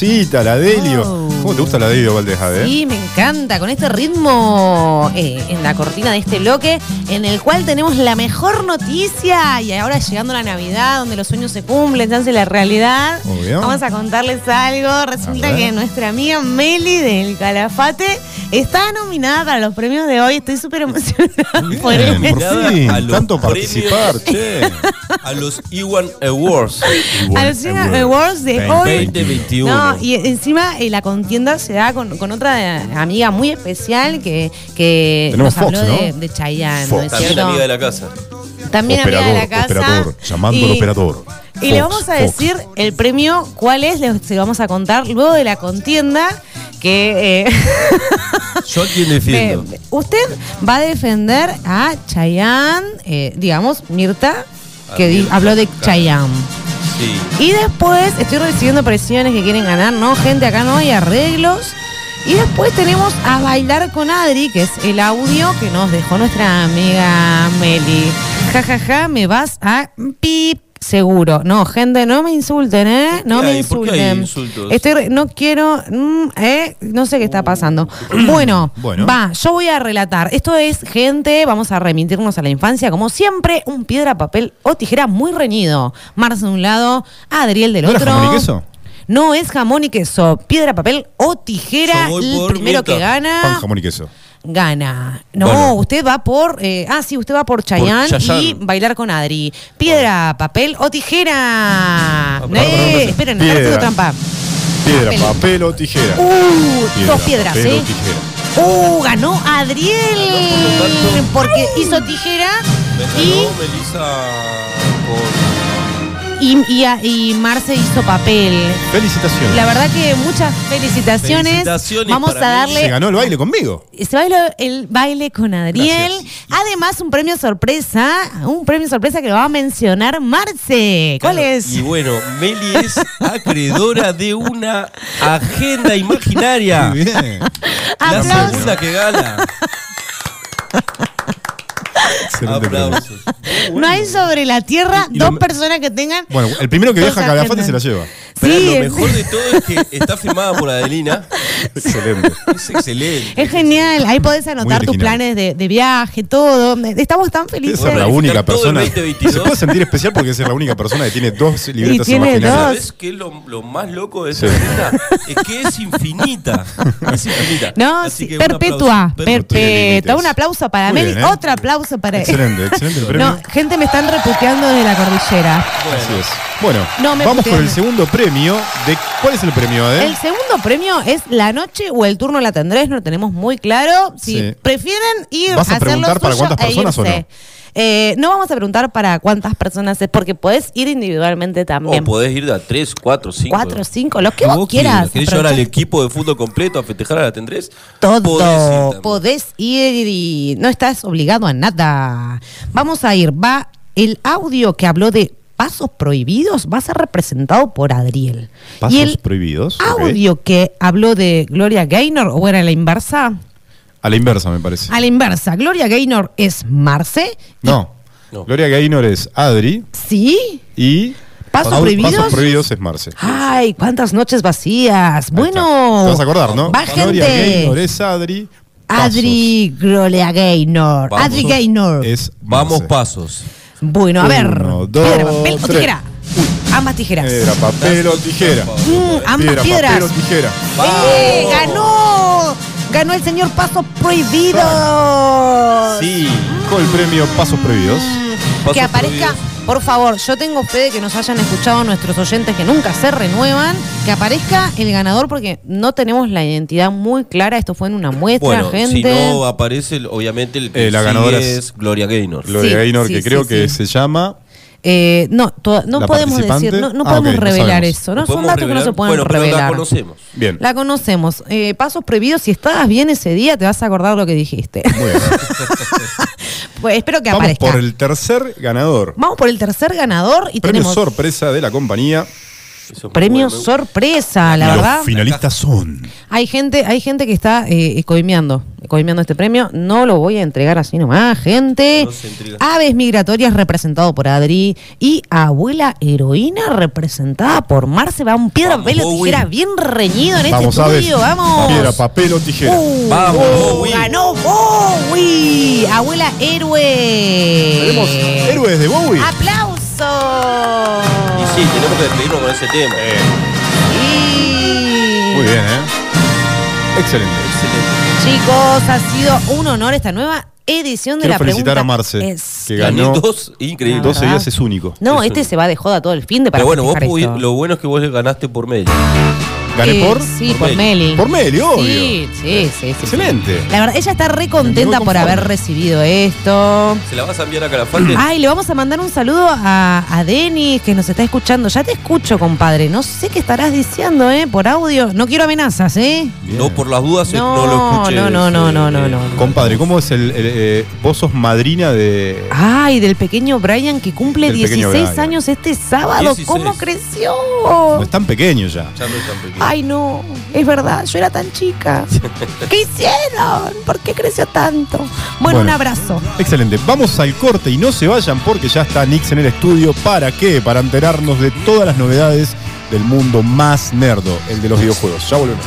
La Delio. ¿Cómo te gusta la Delio, Valdeja, eh? Sí, me encanta, con este ritmo eh, en la cortina de este bloque, en el cual tenemos la mejor noticia, y ahora llegando la Navidad, donde los sueños se cumplen, se hace la realidad, Obvio. vamos a contarles algo. Resulta que nuestra amiga Meli del Calafate está nominada para los premios de hoy, estoy súper emocionada por eso. por fin, tanto premios- participar, che. A los Iwan Awards. A los Cine Awards de hoy. 2021. No, y encima eh, la contienda se da con, con otra amiga muy especial que, que Tenemos nos habló Fox, ¿no? de, de Chayanne, ¿no es También cierto? amiga de la casa. También amiga de la casa. operador, llamando al Y- operador. Y le vamos a Fox. decir el premio, cuál es, le- se lo vamos a contar luego de la contienda que eh, Yo a quién defiendo. eh, usted va a defender a Chayanne, eh, digamos, Mirta, que di- habló de. Chayanne. Sí. Y después estoy recibiendo presiones que quieren ganar, ¿no? Gente, acá no hay arreglos. Y después tenemos a bailar con Adri, que es el audio que nos dejó nuestra amiga Meli. Ja, ja, ja, me vas a pip. Seguro. No, gente, no me insulten, ¿eh? No ¿Qué me insulten. Estoy, no quiero, mm, ¿eh? No sé qué está pasando. Bueno, Bueno. va, yo voy a relatar. Esto es, gente, vamos a remitirnos a la infancia. Como siempre, un piedra, papel o tijera muy reñido. Marce de un lado, Adriel del ¿No era otro. jamón y queso? No es jamón y queso. Piedra, papel o tijera. El primero que gana, Pan, jamón y queso. Gana. No, Bueno. usted va por. eh, ah, sí, usted va por Chayanne Chayanne. y bailar con Adri. Piedra, papel o tijera. perdón, Eh, perdón. esperen, haciendo Piedra. trampa. Piedra, Papel. papel o tijera. Uh, dos piedras, papel o ¿eh? tijera. Uh, ganó Adriel. Porque hizo tijera Me y, Melissa. Y, y, Marce hizo papel. Felicitaciones. La verdad que muchas felicitaciones. Felicitaciones Vamos a mí. Se darle ganó el baile conmigo. se bailó el baile con Adriel. Además, un premio sorpresa. Un premio sorpresa que lo va a mencionar Marce. ¿Cuál Claro, es? Y bueno, Meli es acreedora de una agenda imaginaria. Muy bien. La Aplausos. segunda que gana. Aplausos. No hay sobre la tierra Y dos personas que tengan. Bueno, el primero que viaja a Calafate se la lleva. Pero Sí, lo mejor de todo es que está firmada por Adelina. Excelente. Es excelente. Es genial, ahí podés anotar tus planes de, de viaje, todo. Estamos tan felices. Esa es la única persona. 2022. Se puede sentir especial porque esa es la única persona que tiene dos libretas tiene imaginarias. dos. ¿Sabes qué es lo, lo más loco de esa Sí. Es que es infinita. Es infinita. No, Así sí, que un perpetua, perpetua. Un aplauso para Meli, ¿eh? otro aplauso para Excelente, excelente el premio. No, gente me están reputeando desde la cordillera. Así es. Bueno, No me vamos con puteen. el segundo premio. De, ¿Cuál es el premio, Adel? El segundo premio es la noche o el turno la tendréis, no lo tenemos muy claro. Si Sí. prefieren ir ¿Vas a hacer lo preguntar para suyo cuántas e personas o irse. no? Eh, no vamos a preguntar para cuántas personas es, porque podés ir individualmente O también. podés ir de a 3, 4, 5. Cuatro, cinco, lo que vos, quieras. quieras. ¿Querés llevar al equipo de fútbol completo a festejar a la Tendrés? Todo. Podés ir también. Podés ir y no estás obligado a nada. Vamos a ir. Va el audio que habló de pasos prohibidos, va a ser representado por Adriel. Pasos y el prohibidos. audio que habló de Gloria Gaynor, o era la inversa, A la inversa, me parece. a la inversa. Gloria Gaynor es Marce. No. No. Gloria Gaynor es Adri ¿Sí? y. ¿Pasos prohibidos? Pasos prohibidos es Marce. Ay, cuántas noches vacías. Ahí Bueno. está. Te vas a acordar, ¿no? Va Gloria gente. Gaynor es Adri. Pasos Adri Gloria Gaynor. Vamos. Adri Gaynor. Es Vamos Marce. pasos. Bueno, a ver. Uno, dos, piedra, papel o tres. tijera. Ambas tijeras. Piedra, papel o tijera. Mm, ambas Piedra, piedras. papel o tijera. ¡Eh! ¡Ganó! Ganó el señor Paso Prohibido. Sí. Con el premio Pasos Prohibidos. que aparezca, por favor, yo tengo fe de que nos hayan escuchado nuestros oyentes que nunca se renuevan, que aparezca el ganador porque no tenemos la identidad muy clara, esto fue en una muestra, Bueno, gente. si no aparece, obviamente el que Eh, la ganadora es, es Gloria Gaynor. Gloria Sí, Gaynor, sí, que sí, creo sí. que se llama. Eh, no, to- no ¿La podemos decir, no, no Ah, podemos revelar eso, ¿no? ¿No Son datos que no se revelar? pueden Bueno, pero la revelar. conocemos. Bien. La conocemos. Eh, pasos prohibidos, si estabas bien ese día, te vas a acordar lo que dijiste. Bien. pues espero que Vamos aparezca. por el tercer ganador. Vamos por el tercer ganador y Premio tenemos sorpresa de la compañía. Premio sorpresa, la Los verdad. finalistas son. Hay gente, hay gente que está eh, coimeando, coimeando este premio. No lo voy a entregar así nomás, gente. Aves migratorias representado por Adri y Abuela Heroína representada por Marce. Va un piedra, papel o tijera bien reñido en Vamos, este Aves. estudio. Vamos. Piedra, papel o tijera. Uh, Vamos. Ganó Bowie. Abuela héroe. Tenemos héroes de Bowie. ¡Aplausos! Y sí, tenemos que despedirnos con ese tema. Muy bien, ¿eh? Excelente. Chicos, ha sido un honor esta nueva edición de Quiero la felicitar pregunta. a Marce, es- que ganó dos, increíble. 12 días es único. No, este se va de joda todo el fin de para Pero bueno, vos lo bueno es que vos le ganaste por medio. ¿Gané Eh, por? Sí, por, Meli. Por Meli, obvio. Sí, sí, sí. sí, Excelente. La verdad, ella está re contenta por haber recibido esto. ¿Se la vas a enviar a Calafate? Ay, le vamos a mandar un saludo a, a Denis, que nos está escuchando. Ya te escucho, compadre. No sé qué estarás diciendo, ¿eh? Por audio. No quiero amenazas, ¿eh? No, por las dudas, eh, no, No, lo escuché. no, no, no, no, no, no. Compadre, ¿cómo es el. el, eh, vos sos madrina de. Ay, del pequeño Brian que cumple Del pequeño 16 Brian. años este sábado. 16. ¿Cómo creció? No es tan pequeño ya. Ya no es tan pequeño. Ay, no, es verdad, yo era tan chica. ¿Qué hicieron? ¿Por qué creció tanto? Bueno, Bueno. un abrazo. Excelente. Vamos al corte y no se vayan porque ya está Nix en el estudio. ¿Para qué? Para enterarnos de todas las novedades del mundo más nerdo, el de los videojuegos. Ya volvemos.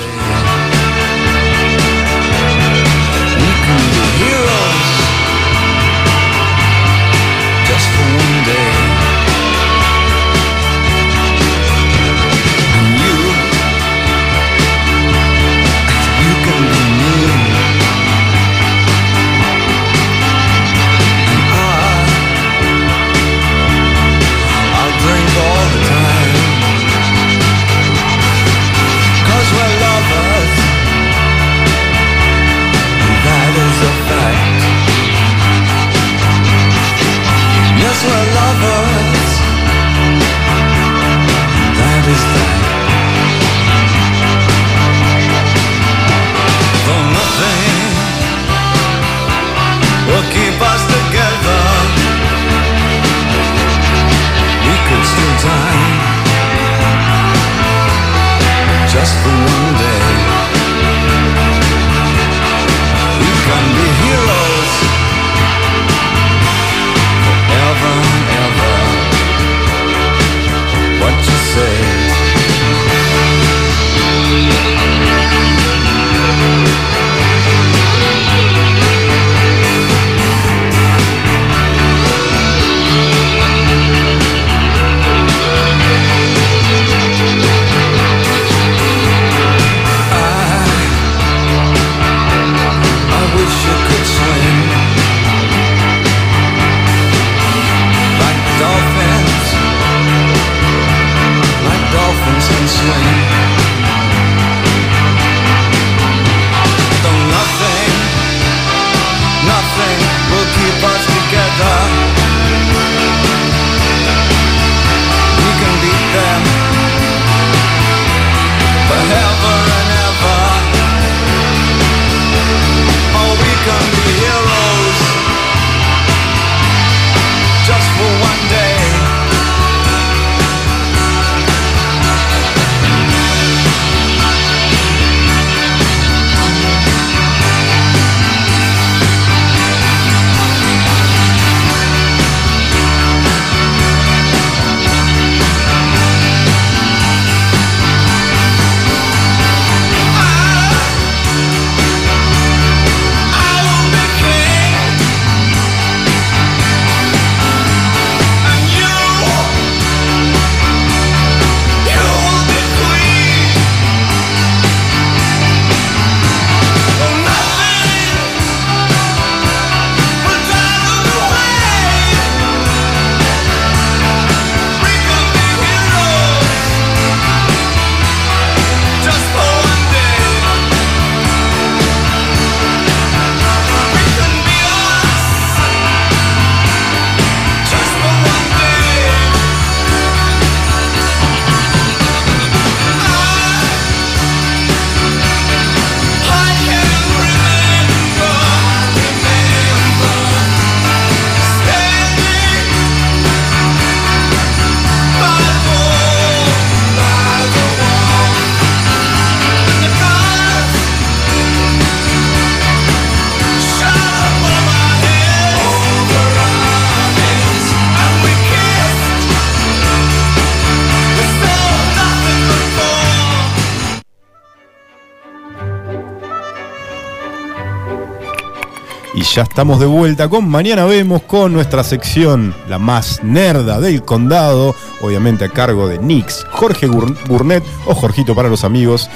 Ya estamos de vuelta con Mañana Vemos con nuestra sección, la más nerda del condado, obviamente a cargo de Nix, Jorge Burnett o Jorgito para los amigos,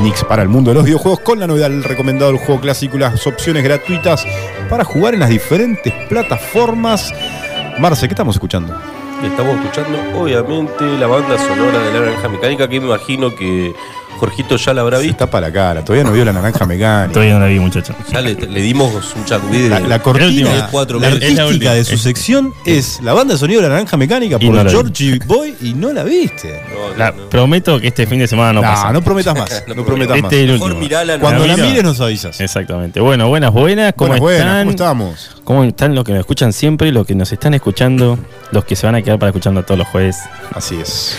Nix para el mundo de los videojuegos, con la novedad del recomendado del juego clásico y las opciones gratuitas para jugar en las diferentes plataformas. Marce, ¿qué estamos escuchando? Estamos escuchando, obviamente, la banda sonora de la Naranja Mecánica, que me imagino que Jorgito ya la habrá Se visto. tapa la cara, todavía no vio la naranja mecánica. Todavía no la vi, muchacho. Ya le, le dimos un chacudí de La, la cortina, de cuatro la meses. artística de su sección es la banda de sonido de la naranja mecánica Y por no la vi. Georgie Boy y no la viste. La- Prometo que este fin de semana no, No, pasa. no prometas más, no prometas más. Este es el Mejor último. mirala, Cuando la mires nos avisas. Exactamente. Bueno, buenas, buenas. ¿Cómo Buenas, buenas, están? ¿cómo estamos? ¿Cómo están los que nos escuchan siempre, los que nos están escuchando, los que se van a quedar para escuchando todos los jueves? Así es.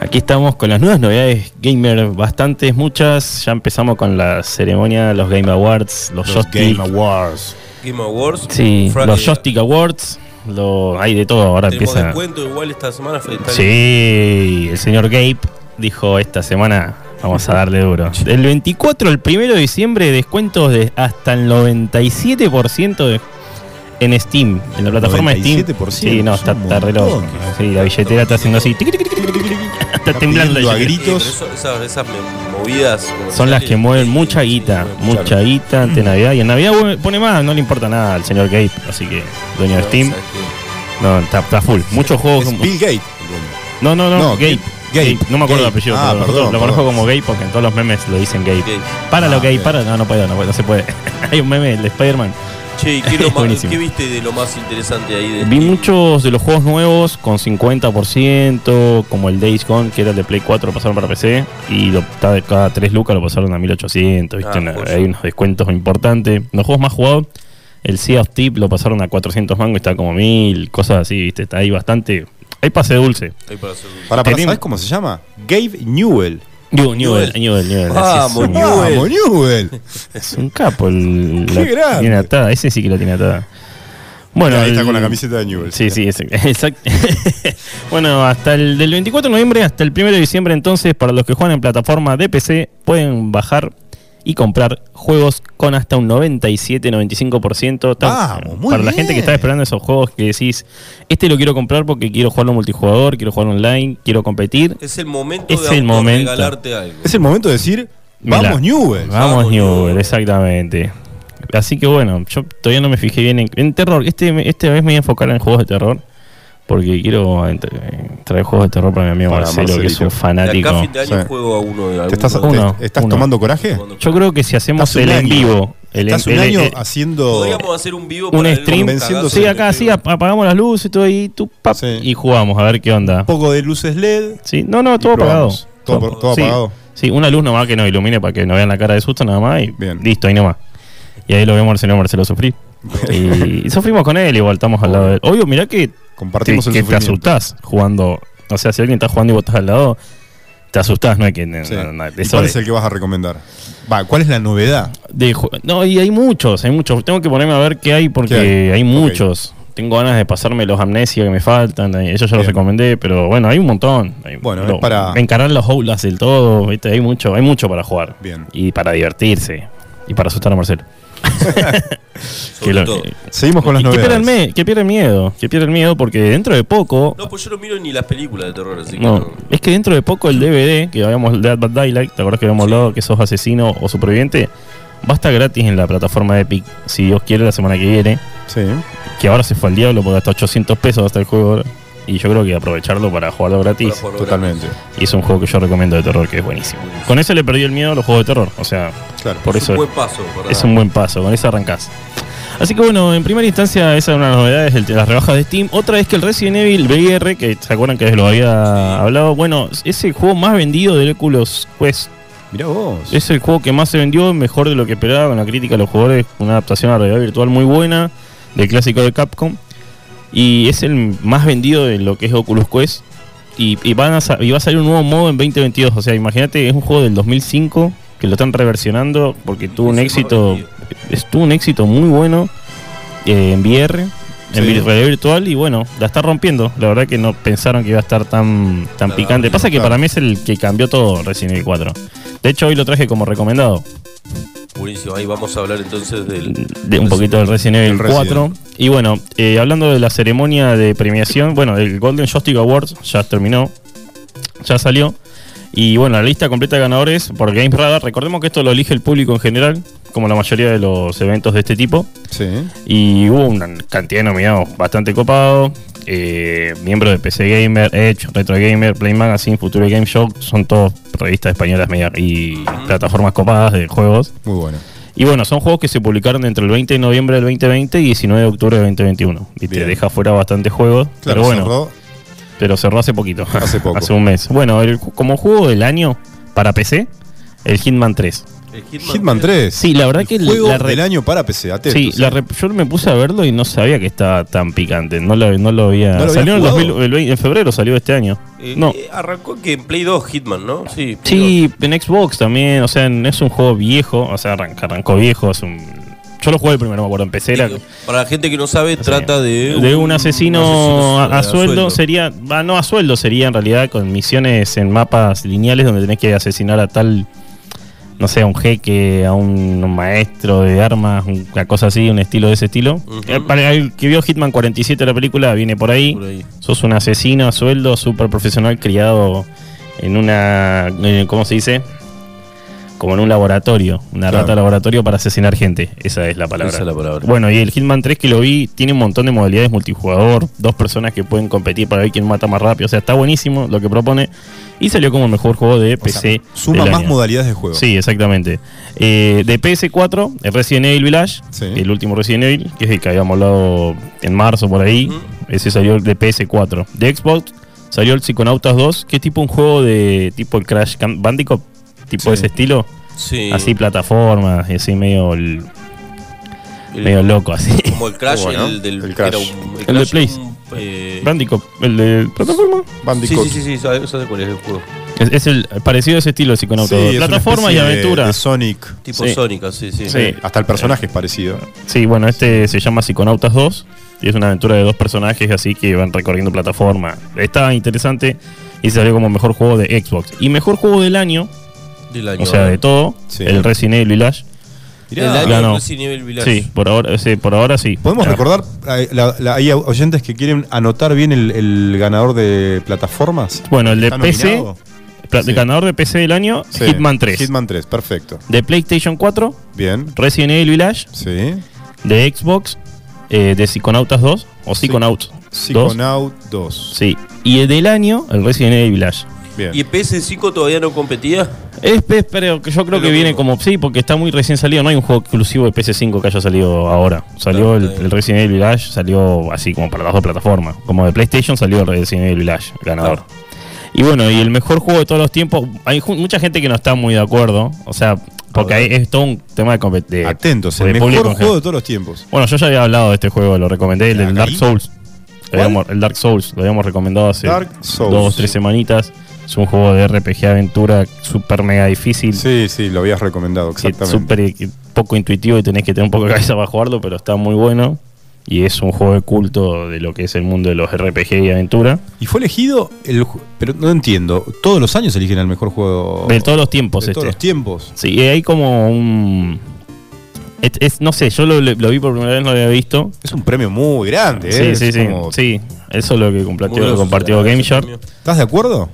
Aquí estamos con las nuevas novedades gamer, bastantes, muchas. Ya empezamos con la ceremonia, los Game Awards, los, Los Joystick. Game Awards. Game Awards. Sí, Fra- los eh, Joystick Awards. Lo, hay de todo, ahora Tenemos empieza. descuento igual esta semana. fue- Sí, el señor Gabe dijo esta semana vamos a darle duro. Del 24 al 1 de diciembre, descuentos de hasta el 97% de- en Steam, en la plataforma Steam. 97%, Sí, no, está, está re montón. loco. Sí, la billetera está haciendo así. tiqui, Está temblando la a. Sí, gritos. eso- esas, esas movidas. Son las que mueven mucha guita, mucha guita ante Navidad. Y en Navidad pone- más, no le importa nada al señor Gabe, así que dueño de Steam. No, está, está full. Muchos juegos. Es Bill Gates. No, no, no, No, Gabe. Gabe. No me acuerdo Gabe. el apellido. Ah, pero perdón, Lo conozco perdón. como Gabe porque en todos los memes lo dicen Gabe. Gabe. Para lo Ah, Gabe, para. No, no puedo, no, puedo, no se puede. Hay un meme de Spider-Man. Che, ¿y ¿qué, lo más-. ¿qué viste de lo más interesante ahí? De Vi muchos de los juegos nuevos con 50%, como el Days Gone, que era el de Play 4, lo pasaron para PC, y lo, cada 3 lucas lo pasaron a 1800, ¿viste? Ah, hay unos descuentos importantes. Los juegos más jugados, el Sea of Tip lo pasaron a 400 mangos, está como 1000, cosas así, ¿viste? Está ahí bastante. Hay pase dulce. Ahí para hacer- Para, para, ¿sabes cómo se llama? Gabe Newell. Newell, Newell, Newell, Vamos, es un- Newell. Vamos, Newell. Es un capo. El, Qué la grande. tiene atada. Ese sí que lo tiene atada. Bueno, Ahí está el- con la camiseta de Newell. Sí, sí, exacto. bueno, hasta el del 24 de noviembre hasta el 1 de diciembre, entonces, para los que juegan en plataforma de PC, pueden bajar y comprar juegos con hasta un 97-95%. Está- Vamos, muy para la gente que está esperando esos juegos que decís, este lo quiero comprar porque quiero jugarlo multijugador, quiero jugarlo online, quiero competir. Es el momento Es de el momento. regalarte algo. Es el momento de decir, vamos Newell. Vamos, Newell. exactamente. Así que bueno, yo todavía no me fijé bien en, en terror. Este, este vez me voy a enfocar en juegos de terror. Porque quiero tra- traer juegos de terror para mi amigo Para Marcelo, que es un fanático. De acá a fin de año Sí. juego a uno de ¿Te estás, alguno. Uno, te- estás uno. tomando coraje? Yo creo que si hacemos el en vivo, el, Estás un año el- haciendo... Podríamos hacer un vivo un stream, sí, acá sí, ap- apagamos las luces, todo ahí, tú, pap, Sí. y jugamos a ver qué onda. Un poco de luces LED. Sí, no, no, todo Y apagado. Todo, todo sí, apagado. Sí, una luz nomás que nos ilumine para que no vean la cara de susto nada más y Bien. listo, ahí nomás. Y ahí lo vemos al señor Marcelo sufrir. y, y sufrimos con él, igual estamos al lado de él. Obvio, mirá que, Compartimos que, el que te asustás jugando. O sea, si alguien está jugando y vos estás al lado, te asustás, no hay que. no- Sí. no- no- ¿Y eso ¿Cuál es el que vas a recomendar? Va, ¿cuál es la novedad? de no, y hay muchos, hay muchos. Tengo que ponerme a ver qué hay porque ¿Qué hay? muchos. Tengo ganas de pasarme los amnesia que me faltan. eh, Ellos ya los recomendé, pero bueno, hay un montón. Hay- Bueno, es para- encarar los Outlast del todo, ¿viste? Hay mucho, hay mucho para jugar. Bien. Y para divertirse. Y para asustar a Marcelo. Sobre lo- todo. Seguimos con las que pierda, el novedades. que pierda el miedo, que pierda el miedo porque dentro de poco, No, pues yo no miro ni las películas de terror, así que no, no. es que dentro de poco el DVD, que habíamos Dead Bad Daylight, ¿te acuerdas que habíamos hablado que sos asesino o superviviente? Va a estar gratis en la plataforma Epic, si Dios quiere, la semana que viene. Sí. Que ahora se fue al diablo porque hasta 800 pesos hasta el juego ahora. Y yo creo que aprovecharlo para jugarlo gratis. Para Totalmente. Y es un juego que yo recomiendo de terror, que es buenísimo. Con ese le perdí el miedo a los juegos de terror. O sea, Claro. por Es eso un buen paso. para- es un buen paso, con ese arrancás. Así que bueno, en primera instancia esa es una de las novedades, el de las rebajas de Steam. Otra es que el Resident Evil VR, que se acuerdan que lo había hablado, bueno, es el juego más vendido del Oculus Quest. Mirá vos. Es el juego que más se vendió, mejor de lo que esperaba, con la crítica de los jugadores, una adaptación a realidad virtual muy buena del clásico de Capcom. Y es el más vendido de lo que es Oculus Quest. Y, y van a, y va a salir un nuevo modo en 2022. O sea, imagínate, es un juego del 2005 que lo están reversionando porque tuvo un éxito, vendido. es- tuvo un éxito muy bueno eh, en VR, en Sí. realidad virtual y bueno, la está rompiendo. La verdad que no pensaron que iba a estar tan, tan picante. Pasa que para mí es el que cambió todo Resident Evil 4. De hecho, hoy lo traje como recomendado. Buenísimo, ahí vamos a hablar entonces del. de un poquito del Resident Evil El Resident. 4. Y bueno, eh, hablando de la ceremonia de premiación, bueno, el Golden Joystick Awards ya terminó, ya salió. Y bueno, la lista completa de ganadores por Games Radar. Recordemos que esto lo elige el público en general, como la mayoría de los eventos de este tipo. Sí. Y hubo una cantidad de nominados bastante copados. Eh, miembros de PC Gamer, Edge, Retro Gamer, Play Magazine, Future Game Show, son todos revistas españolas media- y plataformas copadas de juegos. Muy bueno. Y bueno, son juegos que se publicaron entre el 20 de noviembre del 2020 y 19 de octubre del 2021. Y te deja fuera bastantes juegos. Claro, pero bueno, cerró. pero cerró hace poquito. Hace poco. hace un mes. Bueno, el como juego del año para PC, el Hitman 3. Hitman 3. Sí, la verdad que el- Juego la re- del año para PC. Sí, la yo me puse a verlo y no sabía que estaba tan picante. No lo, no lo había. ¿No lo salió en, el jugado? 2000 el 20 en febrero, salió este año. Eh, no. eh, arrancó que en Play 2 Hitman, ¿no? Sí. Sí, en Xbox también. O sea, en- es un juego viejo. O sea, arranca- arrancó viejo. Es un, yo lo jugué el primero, me acuerdo. Empecé. Era, 2. Para la gente que no sabe, trata de. de un asesino a, a a sueldo, sería, no a sueldo, sería en realidad con misiones en mapas lineales donde tenés que asesinar a tal, no sé, a un jeque, a un, un maestro de armas, una cosa así, un estilo de ese estilo. Eh, Para el que vio Hitman 47 la película, viene por ahí. Sos un asesino a sueldo, súper profesional, criado en una, ¿cómo se dice? Como en un laboratorio, una Claro. rata laboratorio para asesinar gente. Esa es la palabra. Esa es la palabra. Bueno, y el Hitman 3 que lo vi tiene un montón de modalidades multijugador, dos personas que pueden competir para ver quién mata más rápido. O sea, está buenísimo lo que propone. Y salió como el mejor juego de PC. Suma más año. modalidades de juego. Sí, exactamente. Eh, de PS4, el Resident Evil Village, el último Resident Evil, que es el que habíamos hablado en marzo por ahí. Ese salió de PS4. De Xbox salió el Psychonautas 2, que es tipo un juego de tipo el Crash Bandicoot, tipo Sí. ese estilo. Sí. Así plataformas, y así medio el- medio loco así. Como el Crash, Bueno, el del. el Crash. era un- El de Crash, Play. eh, Bandicoot, el de plataforma. Sí, sí, sí, sí, sabes cuál es el juego. Es, es el parecido a ese estilo de Sí, 2. es una Plataforma y de- aventura. de Sonic. Tipo Sonic, sí, sí. Sí. Hasta el personaje es parecido. Sí, bueno, este se llama Psychonautas 2 y es una aventura de dos personajes así que van recorriendo plataforma. Está interesante y salió como mejor juego de Xbox. Y mejor juego del año, Del o sea, de todo, Sí. el Resident Evil Village. Mirá. El año Ganó. del Resident Evil Village. Sí, por ahora, sí, por ahora sí. Podemos recordar, la- la- hay oyentes que quieren anotar bien el, el ganador de plataformas. Bueno, el de ¿Está PC, nominado? pla- Sí. el ganador de PC del año, Sí, Hitman 3. Hitman 3, perfecto. De PlayStation 4, Bien. Resident Evil Village. Sí. De Xbox, eh, de Psychonautas 2 o Psychonauts 2. Psychonaut 2. Sí. Y el del año, el Resident Evil Village. Bien. ¿Y PS5 todavía no competía? Es, es- pero que yo creo que viene como sí, porque está muy recién salido. No hay un juego exclusivo de PS5 que haya salido ahora. Salió el, el Resident Evil Village, salió así como para las dos plataformas. Como de PlayStation salió el Resident Evil Village, ganador. Y bueno, y el mejor juego de todos los tiempos. Hay mucha gente que no está muy de acuerdo. O sea, porque ahí es todo un tema de competencia. Atentos, el mejor juego de todos los tiempos. Bueno, yo ya había hablado de este juego, lo recomendé, el Dark? Souls. Habíamos- el Dark Souls, lo habíamos recomendado hace Dark Souls. dos, tres semanitas. Es un juego de RPG aventura súper mega difícil. Sí, sí, lo habías recomendado, exactamente. súper poco intuitivo y tenés que tener un poco de cabeza para jugarlo, pero está muy bueno. Y es un juego de culto de lo que es el mundo de los RPG y aventura. Y fue elegido, el, pero no entiendo, todos los años eligen el mejor juego. De todos los tiempos, De este. todos los tiempos. Sí, y hay como un. Es, es- no sé, yo lo, lo vi por primera vez, no lo había visto. Es un premio muy grande, Sí, ¿eh? sí, sí. como- Sí, eso es lo que compartió, Game Shark. ¿Estás de acuerdo?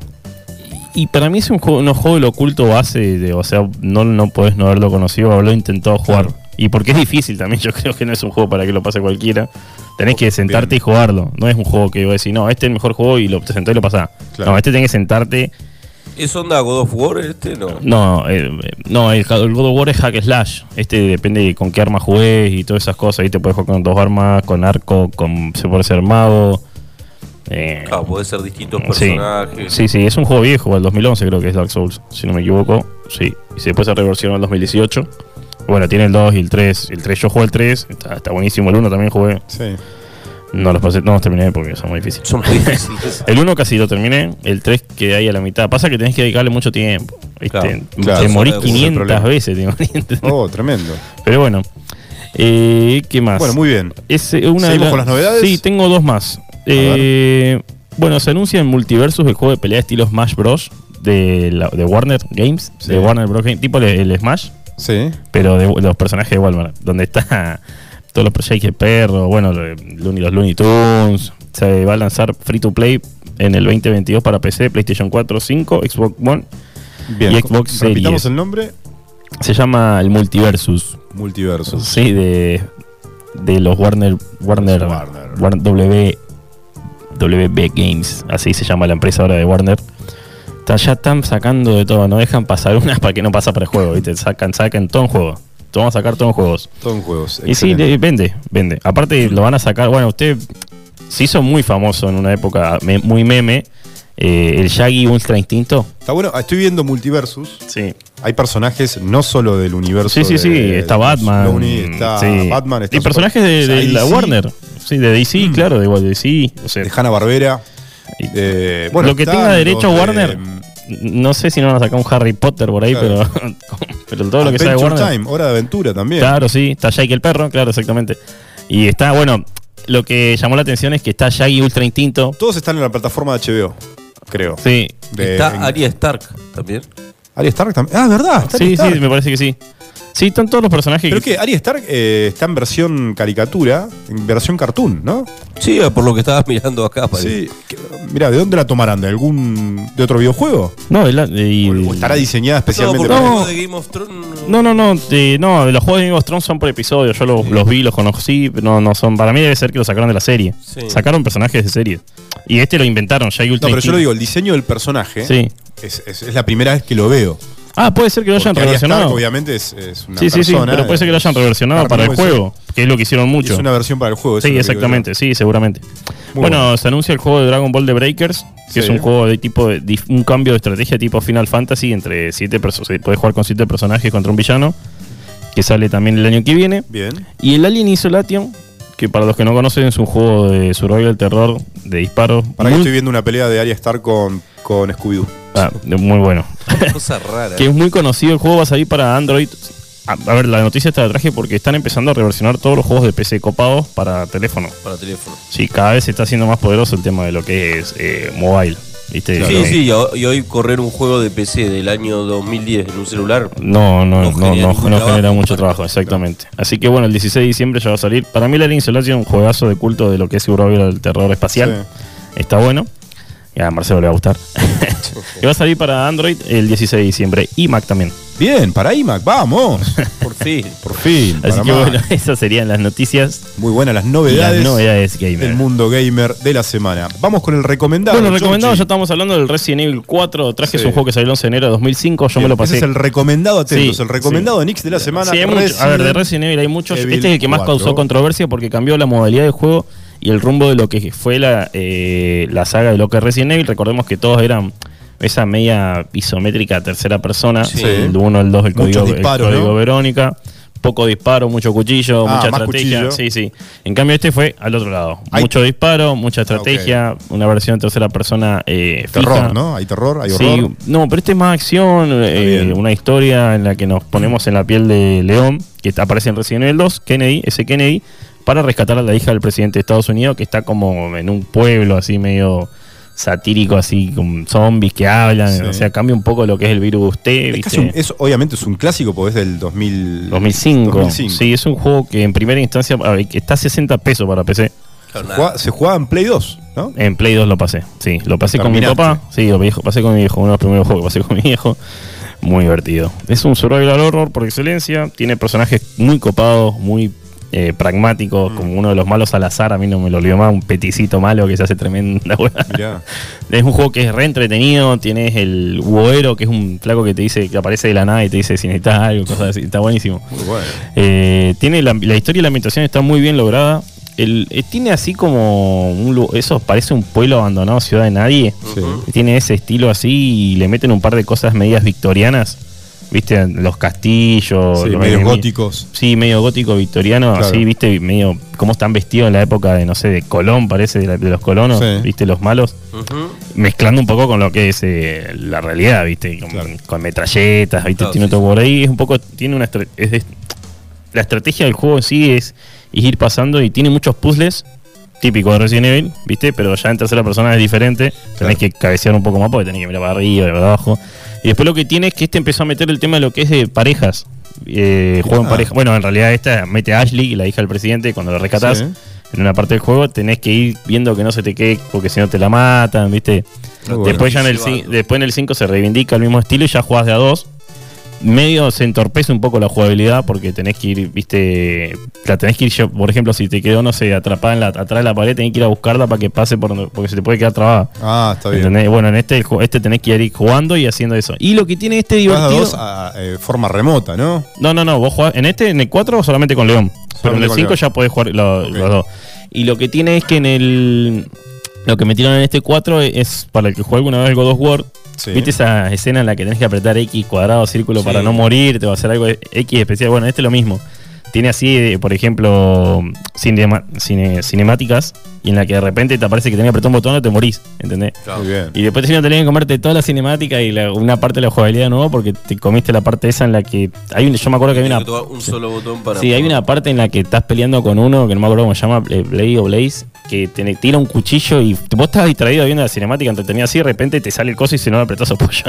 Y para mí es un juego, un juego del oculto base, de, o sea, no, no podés no haberlo conocido, haberlo intentado jugar. Y porque es difícil también, yo creo que no es un juego para que lo pase cualquiera. Tenés que sentarte y jugarlo. No es un juego que voy a decir, no, este es el mejor juego y lo te sentás y lo pasás. Claro. No, este tenés que sentarte. ¿Es onda God of War este? No. No, eh, no el, el God of War es hack slash. Este depende de con qué arma jugués y todas esas cosas. Ahí te puedes jugar con dos armas, con arco, con se puede ser mago. Eh, Ah, puede ser distintos Sí. personajes. Sí, sí, es un juego viejo, el 2011 creo que es Dark Souls, si no me equivoco. Sí, y después se reversionó en el 2018. Bueno, tiene el 2 y el 3. El 3 yo jugué el 3, está, está buenísimo. El 1 también jugué. Sí. No los pasé, no los terminé porque son muy difíciles. Son muy difíciles. el 1 casi lo terminé, el 3 quedé ahí a la mitad. Pasa que tenés que dedicarle mucho tiempo. Claro, te claro, es el 500 problema. veces. te morís. Oh, tremendo. Pero bueno, eh, ¿qué más? Bueno, muy bien. Es, una de ¿Seguimos con las novedades? Sí, tengo dos más. Eh, bueno, se anuncia en Multiversus el juego de pelea estilo Smash Bros. de, la- de Warner Games, Sí. de Warner Bros. Games, tipo el, el Smash, Sí. pero de los personajes de Walmart, donde está todos los proyectos de perro, bueno, de los Looney Tunes. Se va a lanzar free to play en el 2022 para PC, PlayStation 4, 5, Xbox One Bien. y Xbox Repitamos Series. el nombre. Se llama el Multiversus. Multiversus. Sí, de, de los Warner Warner, Warner W, WB Games, así se llama la empresa ahora de Warner. Está- ya están sacando de todo, no dejan pasar unas para que no pasa para el juego, ¿viste? Sacan, sacan todo en juego. Vamos a sacar todo en juegos. Todo en juegos. Y sí, excelente. vende, vende. Aparte lo van a sacar, bueno, usted se hizo muy famoso en una época me- muy meme, eh, el Shaggy Ultra Instinto. Está bueno, estoy viendo Multiversus. Sí. Hay personajes no solo del universo. Sí, sí, de- sí, está Batman. Está sí. Batman, está y personajes de, de la DC, Warner. Sí, de DC, claro, de igual de DC. O sea, de Hanna Barbera. bueno, lo que tenga derecho de, Warner, no sé si no van a sacar un Harry Potter por ahí, Claro. pero, pero todo lo que sea de Warner. Time, Hora de Aventura también. Claro, sí, está Shaggy el perro, claro, exactamente. Y está, bueno, lo que llamó la atención es que está Shaggy Ultra Instinto. Todos están en la plataforma de HBO, creo. Sí. De- Está en- Arya Stark también. Arya Stark también. Ah, ¿verdad? Está Sí, Stark. sí, me parece que sí. Sí, están todos los personajes. Pero que Arya Stark eh, está en versión caricatura, en versión cartoon, ¿no? Sí, por lo que estabas mirando acá. parece. Sí. Mira, ¿de dónde la tomarán? ¿De algún. de otro videojuego? No, de la- de- ¿O estará diseñada especialmente porque para No. juego de Game of Thrones. No, no, no, de, no, los juegos de Game of Thrones son por episodio. Yo los, los vi, los conocí, pero no, no son. Para mí debe ser que lo sacaron de la serie. Sí. Sacaron personajes de serie. Y este lo inventaron, Shaggy No, Ultra pero yo lo digo, el diseño del personaje Sí. es, es- es la primera vez que lo veo. Ah, puede ser que lo hayan Porque Arya Stark, reversionado. obviamente es, es una Sí, sí, sí, persona, pero puede ser que lo hayan reversionado para el juego, que es lo que hicieron mucho. Es una versión para el juego. Sí, exactamente, sí, seguramente. Muy bueno, bueno. se anuncia el juego de Dragon Ball de Breakers, que es Sí. un juego de tipo de, un cambio de estrategia tipo Final Fantasy entre siete personas, puedes jugar con siete personajes contra un villano, que sale también el año que viene. Bien. Y el Alien Isolation, que para los que no conocen es un juego de survival terror de disparos. Para que estoy viendo una pelea de Arya Stark con, con Scooby-Doo. Ah, muy bueno. Cosa rara. que es muy conocido, el juego va a salir para Android. A, a ver, la noticia está de traje porque están empezando a reversionar todos los juegos de PC copados para teléfono. Para teléfono. Sí, cada vez se está haciendo más poderoso el tema de lo que es eh, mobile. ¿Viste? Sí, sí, y ho- y hoy correr un juego de PC del año 2010 en un celular. No, no, No no, genera no, ningún no trabajo. genera mucho trabajo, exactamente. Así que bueno, el 16 de diciembre ya va a salir. Para mí, la Alien Isolation es un juegazo de culto de lo que es el terror espacial. Está bueno. Y a Marcelo le va a gustar. y va a salir para Android el 16 de diciembre y Mac también. Bien, para iMac, vamos. Por fin. Por fin. Así que Mac. bueno, esas serían las noticias. Muy buenas las novedades, las novedades gamer. del mundo gamer de la semana. Vamos con el recomendado. Bueno, recomendado, ya estamos hablando del Resident Evil 4. Traje Sí. un juego que salió el 11 de enero de 2005. Yo Bien, me lo pasé. Ese es el recomendado, atentos, Sí, el recomendado sí. de Nix de la semana. Sí, hay mucho- a ver, de Resident Evil hay muchos. Evil este es el que más 4. causó controversia porque cambió la modalidad del juego y el rumbo de lo que fue la, eh, la saga de lo que es Resident Evil. Recordemos que todos eran esa media isométrica tercera persona. Sí. El 1, el 2, el Muchos código, el código ¿no? Verónica. Poco disparo, mucho cuchillo, Ah, mucha estrategia. cuchillo. Sí, sí. En cambio, este fue al otro lado. Hay- Mucho disparo, mucha estrategia, una versión en tercera persona eh, Terror, fija. ¿no? Hay terror, hay Sí, horror. no, pero este es más acción, eh, una historia en la que nos ponemos en la piel de León, que aparece en Resident Evil 2, Kennedy, ese Kennedy, para rescatar a la hija del presidente de Estados Unidos, que está como en un pueblo así medio satírico, así con zombies que hablan, Sí. o sea, cambia un poco lo que es el virus T, Es un- es- obviamente es un clásico porque es del 2000, 2005. 2005. Sí, es un juego que en primera instancia a ver, que está a 60 pesos para PC. Se jugaba, se jugaba en Play 2, ¿no? En Play 2 lo pasé, sí. Lo pasé con mi papá. Sí, lo viejo- pasé con mi viejo. Uno de los primeros juegos que pasé con mi viejo. Muy divertido. Es un survival horror por excelencia. Tiene personajes muy copados, muy eh, pragmáticos, como uno de los malos al azar. A mí no me lo olvidó más. Un peticito malo que se hace tremenda. Mirá. Es un juego que es re entretenido. Tienes el huevo que es un flaco que te dice que aparece de la nada y te dice si necesitas algo, cosas así. Está buenísimo. Muy bueno. Eh, tiene la, la historia y la ambientación está muy bien lograda. El, eh, tiene así como un eso parece un pueblo abandonado, ciudad de nadie. Sí. Tiene ese estilo así y le meten un par de cosas medias victorianas. ¿Viste? Los castillos. Sí, los medios enemi- góticos. Sí, medio gótico victoriano, Claro. así, ¿viste? Medio cómo están vestidos en la época de, no sé, de Colón, parece, de, la- de los colonos, Sí. ¿viste? Los malos. Mezclando un poco con lo que es eh, la realidad, ¿viste? Con, con metralletas, ¿viste? Claro, tiene sí, todo por ahí. Es un poco. Tiene una. es de- la estrategia del juego en sí es, es ir pasando y tiene muchos puzzles. Típico de Resident Evil, ¿viste? Pero ya en tercera persona es diferente. Tenés que cabecear un poco más porque tenés que mirar para arriba y para abajo. Y después lo que tiene es que este empezó a meter el tema de lo que es de parejas. Eh, juego en Ah. pareja. Bueno, en realidad esta mete a Ashley, la hija del presidente, cuando lo rescatás. Sí. En una parte del juego tenés que ir viendo que no se te quede, porque si no te la matan, ¿viste? Bueno. Después ya en el, después en el 5 se reivindica el mismo estilo y ya jugás de a dos. Medio se entorpece un poco la jugabilidad porque tenés que ir, viste, la tenés que ir, yo, por ejemplo, si te quedó, no sé, atrapada en la, atrás de la pared, tenés que ir a buscarla para que pase por donde- porque se te puede quedar trabada. Ah, está bien. ¿Entendés? Bueno, en este, este tenés que ir jugando y haciendo eso. Y lo que tiene este divertido. dos a eh, forma remota, ¿no? No, no, no, vos jugás en este, en el 4 solamente con León. Pero en el con 5 León. ya podés jugar lo- los dos. Y lo que tiene es que en el. Lo que metieron en este 4 es para el que juega alguna vez el God of War. Sí. ¿Viste esa escena en la que tenés que apretar X cuadrado, círculo Sí. para no morir? Te va a hacer algo X especial. Bueno, este es lo mismo. Tiene así, eh, por ejemplo, cinema- cine- cinemáticas y en la que de repente te aparece que tenés que apretar un botón y te morís. ¿Entendés? Muy bien. Y después te tenés que comerte toda la cinemática y la- una parte de la jugabilidad de nuevo porque te comiste la parte esa en la que. hay un- Yo me acuerdo que hay una. que un solo botón para. Sí, hay una parte en la que estás peleando con uno, que no me acuerdo cómo se llama, eh, Blade o Blaze, que te tira un cuchillo y vos estás distraído viendo la cinemática entretenida así, de repente te sale el coso y si no le apretás apoyo.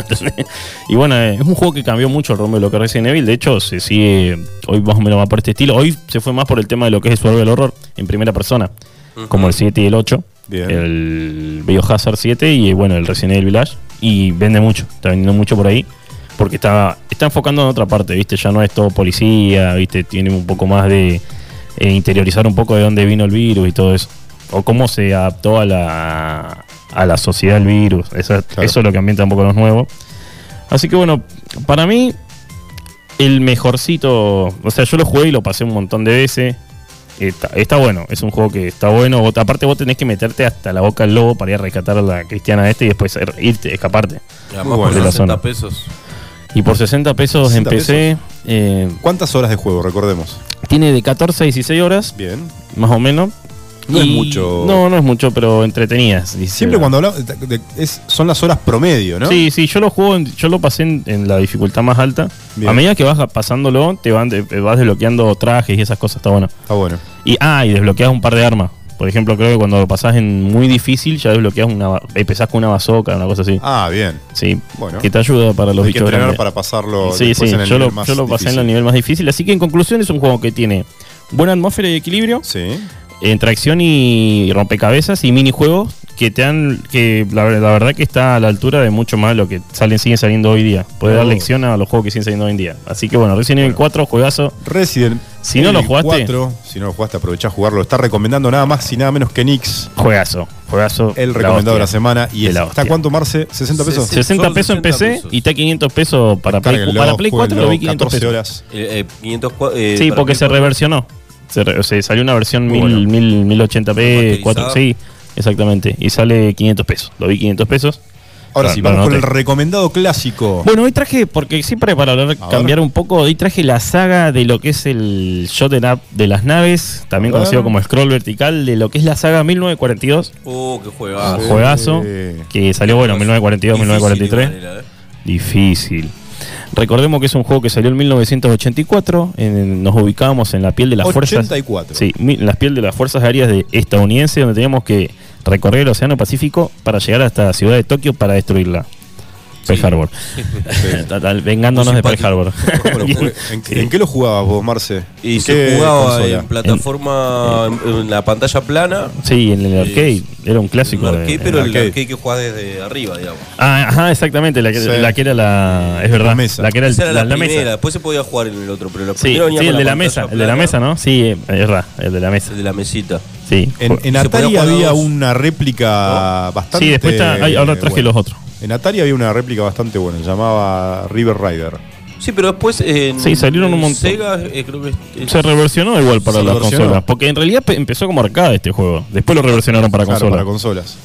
Y bueno, eh, es un juego que cambió mucho el rumbo de lo que es Resident Evil. De hecho, se sigue, hoy más o menos va por este estilo. Hoy se fue más por el tema de lo que es el survival horror en primera persona, como el 7 y el 8. Bien. El Biohazard 7 y bueno, el Resident Evil Village. Y vende mucho, está vendiendo mucho por ahí. Porque está, está enfocando en otra parte, ¿viste? Ya no es todo policía, ¿viste? Tiene un poco más de eh, interiorizar un poco de dónde vino el virus y todo eso. O cómo se adaptó a la, a la sociedad el virus. Eso, Claro. eso es lo que ambienta un poco los nuevos. Así que bueno, para mí, el mejorcito. O sea, yo lo jugué y lo pasé un montón de veces. Está, está bueno, es un juego que está bueno. Vos- aparte, vos tenés que meterte hasta la boca del lobo para ir a rescatar a la cristiana este y después er- irte, escaparte. Y además Muy por bueno. de la 60 zona. pesos. Y por 60 pesos 60 empecé. eh, ¿Cuántas horas de juego, recordemos? tiene de 14 a 16 horas, Bien. más o menos. No es mucho. No, no es mucho, pero entretenidas. Siempre cuando hablamos, es- son las horas promedio, ¿no? Sí, sí, yo lo juego, en- yo lo pasé en, en la dificultad más alta. Bien. A medida que vas pasándolo, te, van, te vas desbloqueando trajes y esas cosas, está bueno. Está bueno. Y, ah, y desbloqueas un par de armas. Por ejemplo, creo que cuando lo pasás en muy difícil, ya desbloqueas una. Empezás con una bazooka, una cosa así. Ah, bien. Sí, Bueno. que te ayuda para los Hay que bichos entrenar grandes. para pasarlo Sí, sí, en el yo lo, más yo lo pasé en el nivel más difícil. Así que en conclusión es un juego que tiene buena atmósfera y equilibrio, Sí. Entre acción y rompecabezas y minijuegos que te dan, que la, la verdad que está a la altura de mucho más de lo que salen, siguen saliendo hoy día. Puede dar Oh. lección a los juegos que siguen saliendo hoy en día. Así que bueno, Resident Evil 4, juegazo. Resident Si no lo Evil jugaste- 4, si no lo jugaste, aprovechá a jugarlo. Lo está recomendando nada más y nada menos que Nix, Juegazo, juegazo. el recomendado de la semana. ¿Y De la está cuánto, Marce? ¿60 pesos? Sí, 60 Solo pesos en 60 PC pesos. y está 500 pesos para Play, para Play 4 lo vi 500 14 pesos. horas. Eh, eh, 500 cua- eh, Sí, porque se 4. reversionó. Se, o sea, salió una versión 1000, bueno. 1000, 1080p, 4, Remasterizada. sí, exactamente. Y sale 500 pesos. Lo vi 500 pesos. Ahora sí, para vamos con el recomendado clásico. Bueno, hoy traje, porque siempre para hablar, cambiar un poco, hoy traje la saga de lo que es el shot up de las naves, también conocido como scroll vertical, de lo que es la saga 1942. Oh, qué juegazo. Sí. Juegazo, que salió, bueno, 1942, Difícil 1943. igual era, eh. Difícil. Recordemos que es un juego que salió en 1984. en- nos ubicábamos en la piel de las fuerzas. 84. Sí, mi- en las piel de las fuerzas aéreas de estadounidenses, donde teníamos que recorrer el Océano Pacífico para llegar hasta la ciudad de Tokio para destruirla. Pearl Harbor. Vengándonos de Pearl Harbor. ¿En, qué lo jugabas vos, Marce? Y ¿En se qué jugaba consola? en plataforma, en, en la pantalla plana. Sí, en el arcade. Era un clásico. De- arcade, pero el arcade. arcade que jugás desde arriba, digamos. Ah, ajá, exactamente. La que, Sí. la que era la. Es verdad. La mesa. La que era, el- era la, mesa. después se podía jugar en el otro, pero la Sí, primera venía el de la mesa. El de la mesa, ¿no? Sí, eh, es verdad. El de la mesa. El de la mesita. Sí. En, Atari había dos. una réplica bastante. Sí, después ahora traje los otros. En Atari había una réplica bastante buena, se llamaba River Rider. Sí, pero después en Sí, salieron un en montón. Sega, eh, creo que es- es- Se reversionó igual para Se las reversionó. consolas. Porque en realidad pe- empezó como arcade este juego. Después lo reversionaron para Claro, consolas. para consolas.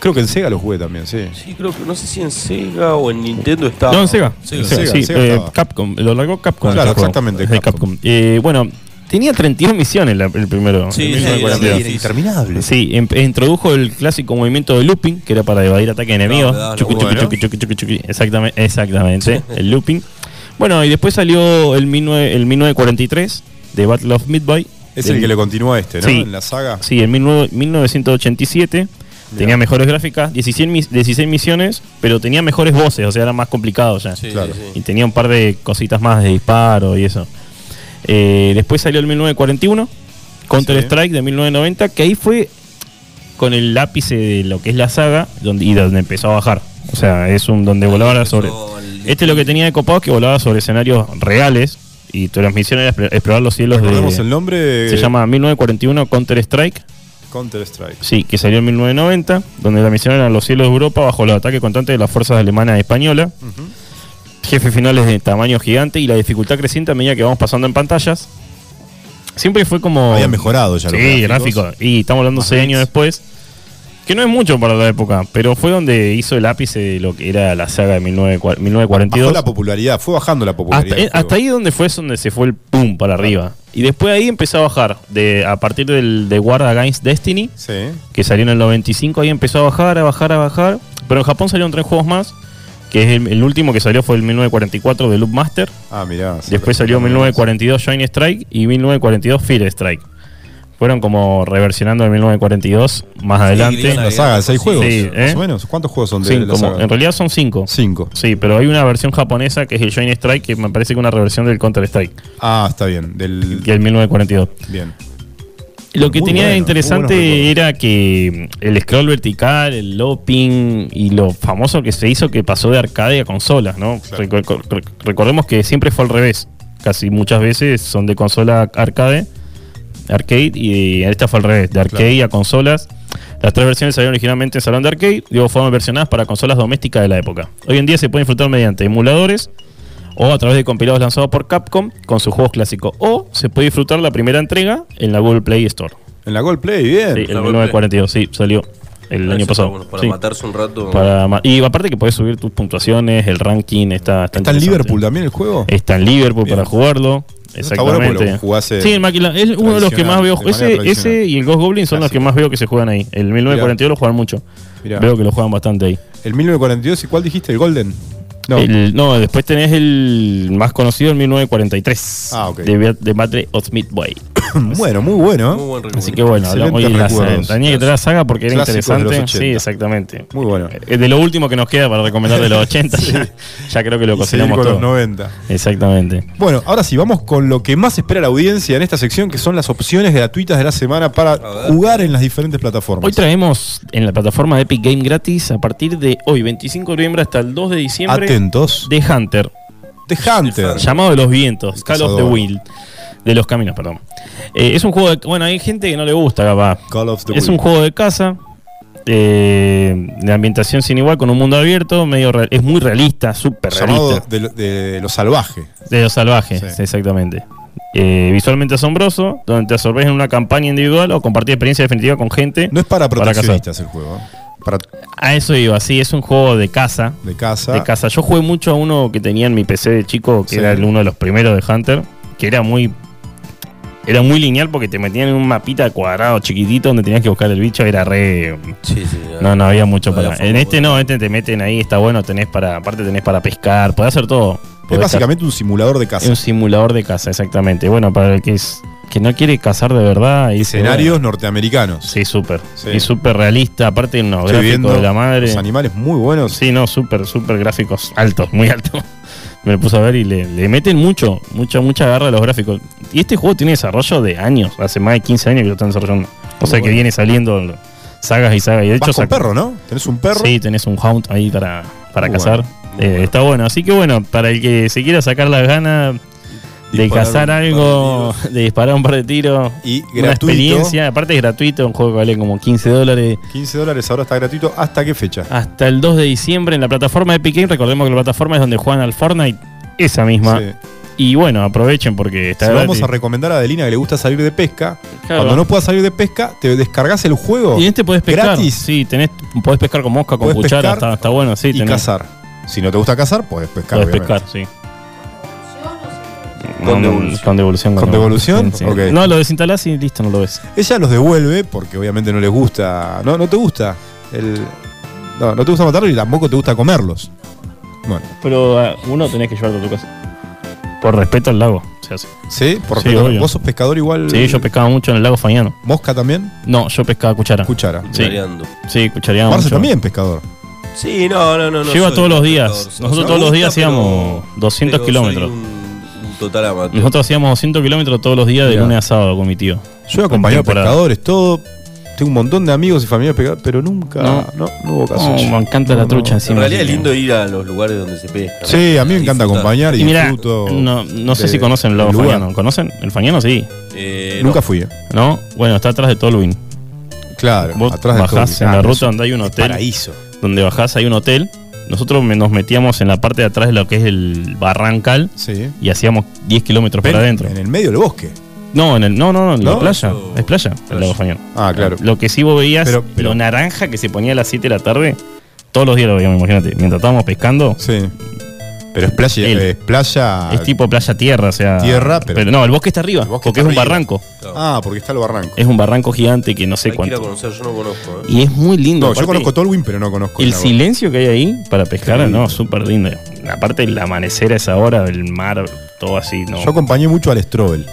Creo que en Sega lo jugué también, sí. Sí, creo que no sé si en Sega o en Nintendo estaba. No, en Sega. Sega. Sega, Sega, sí, Sega eh, estaba. Capcom. Lo largó Capcom. Claro, este exactamente, Capcom. Capcom. Eh, bueno, tenía 32 misiones la- el primero. Sí, el sí, 1942. sí, sí. interminable. Sí, em- introdujo el clásico movimiento de looping, que era para evadir ataque enemigo. le dabas Chuqui, la chuqui, vuelta. chuqui, chuqui, chuqui, chuqui. Exactamente, exactamente el looping. Bueno, y después salió el, 19, el 1943 de Battle of Midway. Es Del- el que le continúa a este, ¿no? Sí. En la saga. Sí, en 19 1987. Tenía mejores gráficas, 16, mis- 16 misiones, pero tenía mejores voces, o sea, era más complicado ya. Sí, Claro. sí, sí. Y tenía un par de cositas más de disparo y eso. Eh, después salió el 1941, Counter Strike de 1990, que ahí fue con el ápice de lo que es la saga donde, y donde empezó a bajar. O sea, es un donde volaba sobre. Este lo que tenía de copado es que volaba sobre escenarios reales y tu transmisión era expl- explorar los cielos de. el nombre. Se llama 1941 Counter Strike. Counter Strike. Sí, que salió en 1990, donde la misión era los cielos de Europa bajo el ataque constante de las fuerzas alemanas y españolas. Jefes finales de tamaño gigante y la dificultad creciente a medida que vamos pasando en pantallas. Siempre fue como. Había mejorado ya Sí, gráfico. Y estamos hablando seis años después. Que no es mucho para la época, pero fue donde hizo el ápice de lo que era la saga de 19, 1942. Bajó la popularidad, fue bajando la popularidad. eh, hasta ahí donde fue es donde se fue el pum para arriba. Y después ahí empezó a bajar. De, a partir del de War Against Destiny, Sí. que salió en el 95, ahí empezó a bajar, a bajar, a bajar. Pero en Japón salieron tres juegos más. Que es el, el último que salió fue el 1944 de Loop Master. Ah, mirá. sí, Después salió lo- 1942 Shine Strike y 1942 Fear Strike. Fueron como reversionando el 1942 más adelante. La saga de seis juegos, Sí, más ¿eh? o menos. ¿Cuántos juegos son de Sí, la saga? en realidad son cinco. Cinco. Sí, pero hay una versión japonesa que es el Shine Strike, que me parece que es una reversión del Counter Strike, Ah, está bien. Del... que es el 1942. Bien. Lo que Muy tenía de interesante era que mm, el scroll vertical, el looping y lo famoso que se hizo que pasó de arcade a consolas, ¿no? Reco- rec- recordemos que siempre fue al revés. Casi muchas veces son de consola arcade, arcade y esta fue al revés, de arcade a consolas. Las tres versiones salieron originalmente en salón de arcade, luego fueron versionadas para consolas domésticas de la época. Hoy en día se puede disfrutar mediante emuladores o a través de compilados lanzados por Capcom con sus juegos clásicos. O se puede disfrutar la primera entrega en la Google Play Store. En la Gold Play, bien. Sí, Google 1942, sí, salió el año pasado. bueno, para Sí. matarse un rato. Para ma- y aparte que podés subir tus puntuaciones, el ranking está ¿Está Está, en. Liverpool también el juego? Está en Liverpool Bien. para jugarlo. Está bueno Exactamente. eh, sí, el máquina es uno de los que más veo. Ese, ese y el Ghost Goblin son los que más veo que se juegan ahí. El 1942 lo juegan mucho. Mirá. Veo que lo juegan bastante ahí. El 1942, ¿y cuál dijiste? ¿El Golden? No. El- no, después tenés el más conocido, el 1943. Ah, ok. De, de Battle of Midway. bueno, muy bueno. Muy buen Así que bueno, hablamos hoy de la saga. Tenía que traer la saga porque era Clásicos interesante. 80. Sí, exactamente. Muy bueno. Es de lo último que nos queda para recomendar de los 80. ya, ya creo que lo cocinamos con todo. los 90. Exactamente. Bueno, ahora sí, vamos con lo que más espera la audiencia en esta sección, que son las opciones gratuitas de la semana para jugar en las diferentes plataformas. Hoy traemos en la plataforma de Epic Game gratis a partir de hoy, 25 de noviembre hasta el 2 de diciembre. Atentos. De Hunter. The Hunter. Llamado de los vientos. Call of the. Wild. De los caminos, perdón. Eh, es un juego de. Bueno, hay gente que no le gusta, capaz. Call of the es un Wild. juego de casa. eh, de ambientación sin igual, con un mundo abierto, medio real- es muy realista, súper realista. de, lo- de lo salvaje. De los salvajes, exactamente. Eh, visualmente asombroso, donde te absorbes en una campaña individual o compartir experiencia definitiva con gente. No es para cazar. proteccionistas el juego. ¿eh? Para A eso iba, sí, es un juego de casa. de casa. De casa. Yo jugué mucho a uno que tenía en mi PC de chico, que Sí. era el- uno de los primeros de Hunter, que era muy. Era muy lineal porque te metían en un mapita cuadrado chiquitito donde tenías que buscar el bicho, era re. Sí, sí. No, no había mucho No para. había En este no, este te meten ahí, está bueno, tenés para. Aparte tenés para pescar, podés hacer todo. Es básicamente un simulador de ca- casa. un simulador de casa, exactamente. Bueno, para el que es que no quiere cazar de verdad. y Escenarios bueno, norteamericanos. Sí, súper. Sí. Y súper realista, aparte unos Estoy gráficos de la madre. Los animales muy buenos. Sí, no, súper, súper gráficos altos, muy altos. Me puse a ver y le, le meten mucho, mucha, mucha garra a los gráficos. Y este juego tiene desarrollo de años, hace más de 15 años que lo están desarrollando. O sea que bueno. viene saliendo sagas y sagas. Y de Vas hecho, con perro, ¿no? Tenés un perro. Sí, tenés un hound ahí para, para Muy cazar. bueno, Eh, Está bueno. Así que bueno, para el que se quiera sacar las ganas de Disparar cazar de algo, de disparar un par de tiros, Y una experiencia. Aparte es gratuito, un juego que vale como 15 dólares. 15 dólares ahora está gratuito. ¿Hasta qué fecha? Hasta el 2 de diciembre en la plataforma de Epic Games. Recordemos que la plataforma es donde juegan al Fortnite, esa misma. Sí. Y bueno, aprovechen porque está Se vamos a recomendar a Adelina que le gusta salir de pesca. Claro. Cuando no puedas salir de pesca, te descargas el juego. Y en este podés pescar. Gratis. Sí, tenés, podés pescar con mosca, con Podés cuchara, pescar está, está bueno, sí. y tenés- cazar. Si no te gusta cazar, puedes pescar. Obviamente. pescar, sí. Con devolución. Con devolución. ¿Con devolución? Sí. No, lo desinstalás y listo, no lo ves. Ella los devuelve porque obviamente no les gusta. No, no te gusta. El, no, no te gusta matarlos y tampoco te gusta comerlos. Bueno, Pero ah, uno tenés que llevarlo a tu casa. Por respeto al lago. se hace. ¿Sí? Por Sí, respeto. obvio. ¿Vos sos pescador igual? Sí, yo pescaba mucho en el lago Fañano. ¿Mosca también? No, yo pescaba cuchara. Cuchara. Sí, Cuchareando. sí cuchareaba Marce mucho. también pescador. Sí, no, no, no. no Lleva soy todos los días. Nosotros todos los días pero- hacíamos 200 pero kilómetros. soy un, un total amateur. Nosotros hacíamos 200 kilómetros todos los días de Mirá. lunes a sábado con mi tío. Yo he acompañado pescadores, todo. Tengo un montón de amigos y familiares pescadores, pero nunca. No, No. no, hubo caso. No, me encanta la No, trucha no. encima. En realidad es lindo ir a los lugares donde se pesca. ¿no? Sí, a mí me encanta acompañar y, Y mira, disfruto. no, no sé de- si conocen el lago. Fañano. ¿Conocen? El Fañano sí. Eh, Nunca no. fui, eh. ¿No? Bueno, está atrás de Tolwyn. Claro, Vos atrás de bajás en la Ah, ruta donde hay un hotel. Paraíso. Donde bajás hay un hotel. Nosotros nos metíamos en la parte de atrás de lo que es el barrancal Sí. y hacíamos 10 kilómetros para adentro. En el medio del bosque. No, en el, no, no, no, en ¿No? la playa. Eso- Es playa, el lago Fañano. Ah, claro. Lo que sí vos veías, Pero- pero- lo naranja que se ponía a las 7 de la tarde, todos los días lo veíamos, imagínate. Mientras estábamos pescando, Sí. Pero es playa. El- es playa. es tipo playa tierra, o sea. Tierra, pero- no, el bosque está arriba, bosque porque está es un arriba. barranco. Ah, porque está el barranco. Es un barranco gigante que no sé Hay que ir a cuánto. conocer, yo no conozco. ¿eh? Y es muy lindo. No, yo conozco Tolwyn, pero no conozco El silencio que hay ahí para pescar, no, súper lindo. Aparte, el amanecer a esa hora, el mar, todo así, no. Yo acompañé mucho al Strobel.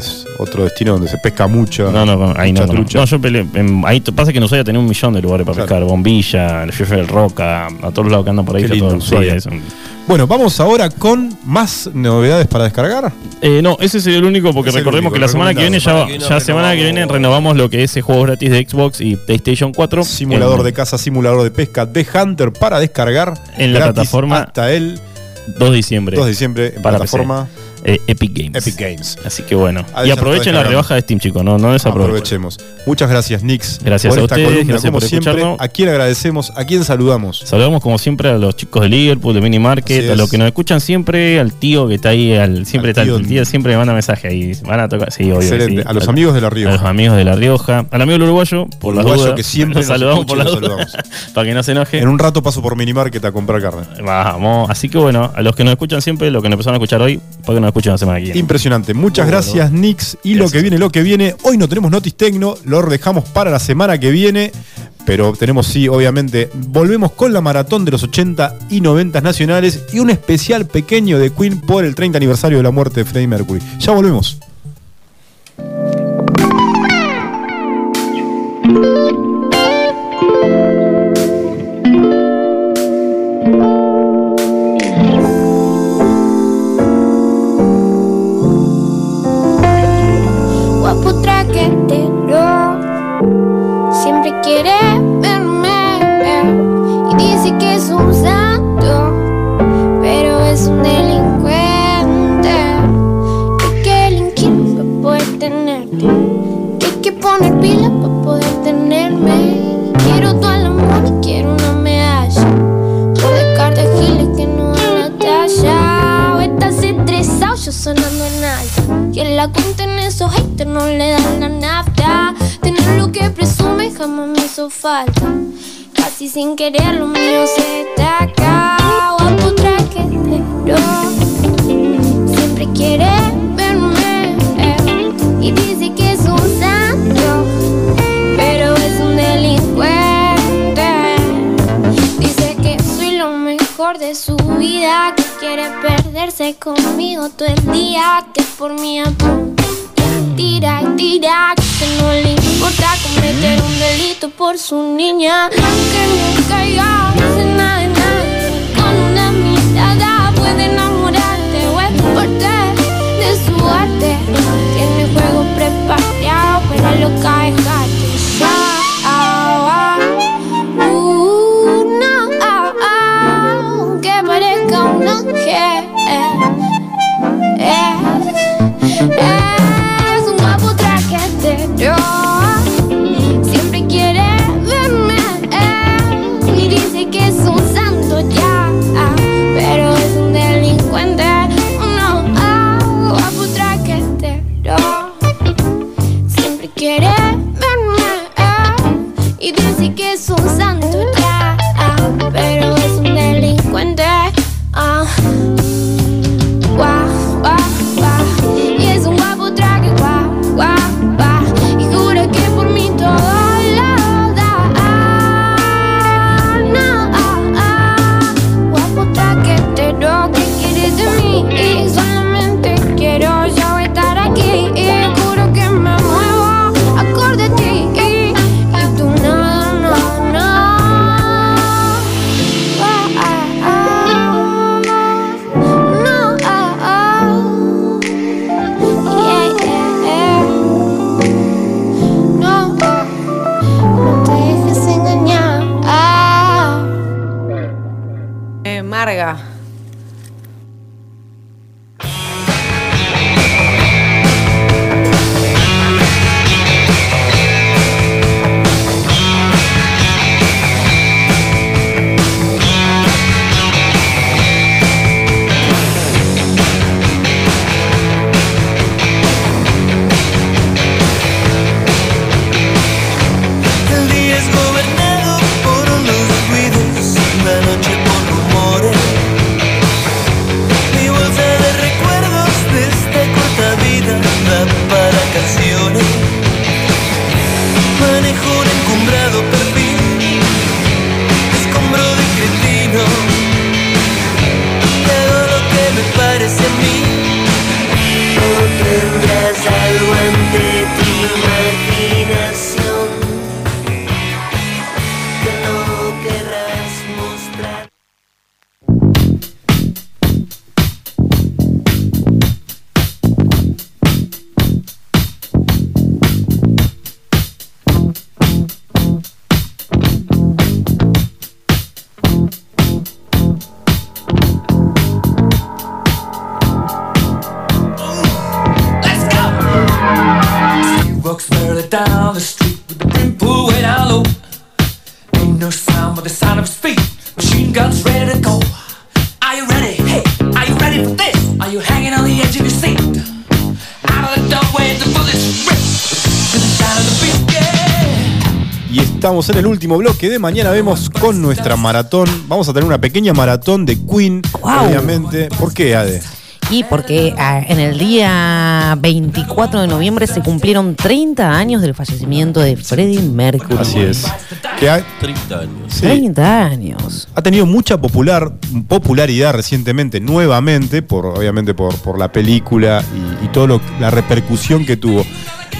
Es otro destino donde se pesca mucho. No, no, no, ahí no. No. No, yo peleé. en- ahí pasa que Ushuaia tenía un millón de lugares para Claro. pescar. Bombilla, el Jefe del Roca, a todos los lados que andan por ahí. Qué lindo todo eso. Bueno, vamos ahora con más novedades para descargar. Eh, no, ese sería el único porque Es recordemos único, que la semana que viene ya, ya Semana que semana que viene renovamos- lo que es el juego gratis de Xbox y PlayStation 4. Simulador en, de caza, simulador de pesca de Hunter para descargar. En la plataforma Hasta el 2 de diciembre. 2 de diciembre en Para plataforma eh, Epic Games. Epic Games. Así que bueno. Y aprovechen la rebaja de Steam, chicos. No, no desaprovechen. Aprovechemos. Muchas gracias, Nix. Gracias por a esta ustedes, columna, gracias como por siempre. escucharnos. ¿A quién agradecemos? ¿A quién saludamos? Saludamos como siempre a los chicos de Liverpool, de Mini Market, a los que nos escuchan siempre, al tío que está ahí, al, siempre Al está tío. el tío, siempre me manda mensaje ahí. Van a tocar, sí, obvio. Excelente. sí. A los amigos de La Rioja. A los amigos de La Rioja. Al amigo del uruguayo, por la Uruguayo duda. que siempre Nos saludamos por la duda. para que no se enoje. En un rato paso por Minimarket a comprar carne. Vamos. Así que bueno, a los que nos escuchan siempre, los que nos empezaron a escuchar hoy, para que nos escuchen la semana que viene. Impresionante. Muchas Muy gracias, Nix. Y lo que viene, lo que viene. Hoy no tenemos Notis Tecno, lo dejamos para la semana que viene. Pero tenemos, sí, obviamente. Volvemos con la maratón de los 80 y 90 nacionales y un especial pequeño de Queen por el 30 aniversario de la muerte de Freddie Mercury. Ya volvemos. Pila para poder tenerme. Quiero todo el amor y quiero una medalla. Por descarte giles que no dan la talla. O estás estresado yo sonando en alto que la cuenta en esos haters no le dan la nafta. Tener lo que presume jamás me hizo falta. Casi sin querer lo mío se destaca. Guapo traquetero siempre quiere verme eh, y dice que de su vida, que quiere perderse conmigo todo el día, que por mí apunta, tira, tira, que no le importa cometer un delito por su niña, que no caiga en nada nada, con una mirada puede enamorarte o es parte de su arte, tiene juego preparado para lo que Es estamos en el último bloque de mañana vemos con nuestra maratón. Vamos a tener una pequeña maratón de Queen, obviamente. ¿Por qué, Ade? Y porque ah, en el día 24 de noviembre se cumplieron 30 años del fallecimiento de Freddie Mercury. Así es. Que ha, 30 años. sí, 30 años. ha tenido mucha popular, popularidad recientemente, nuevamente, por, obviamente por, por la película y, y toda la repercusión que tuvo.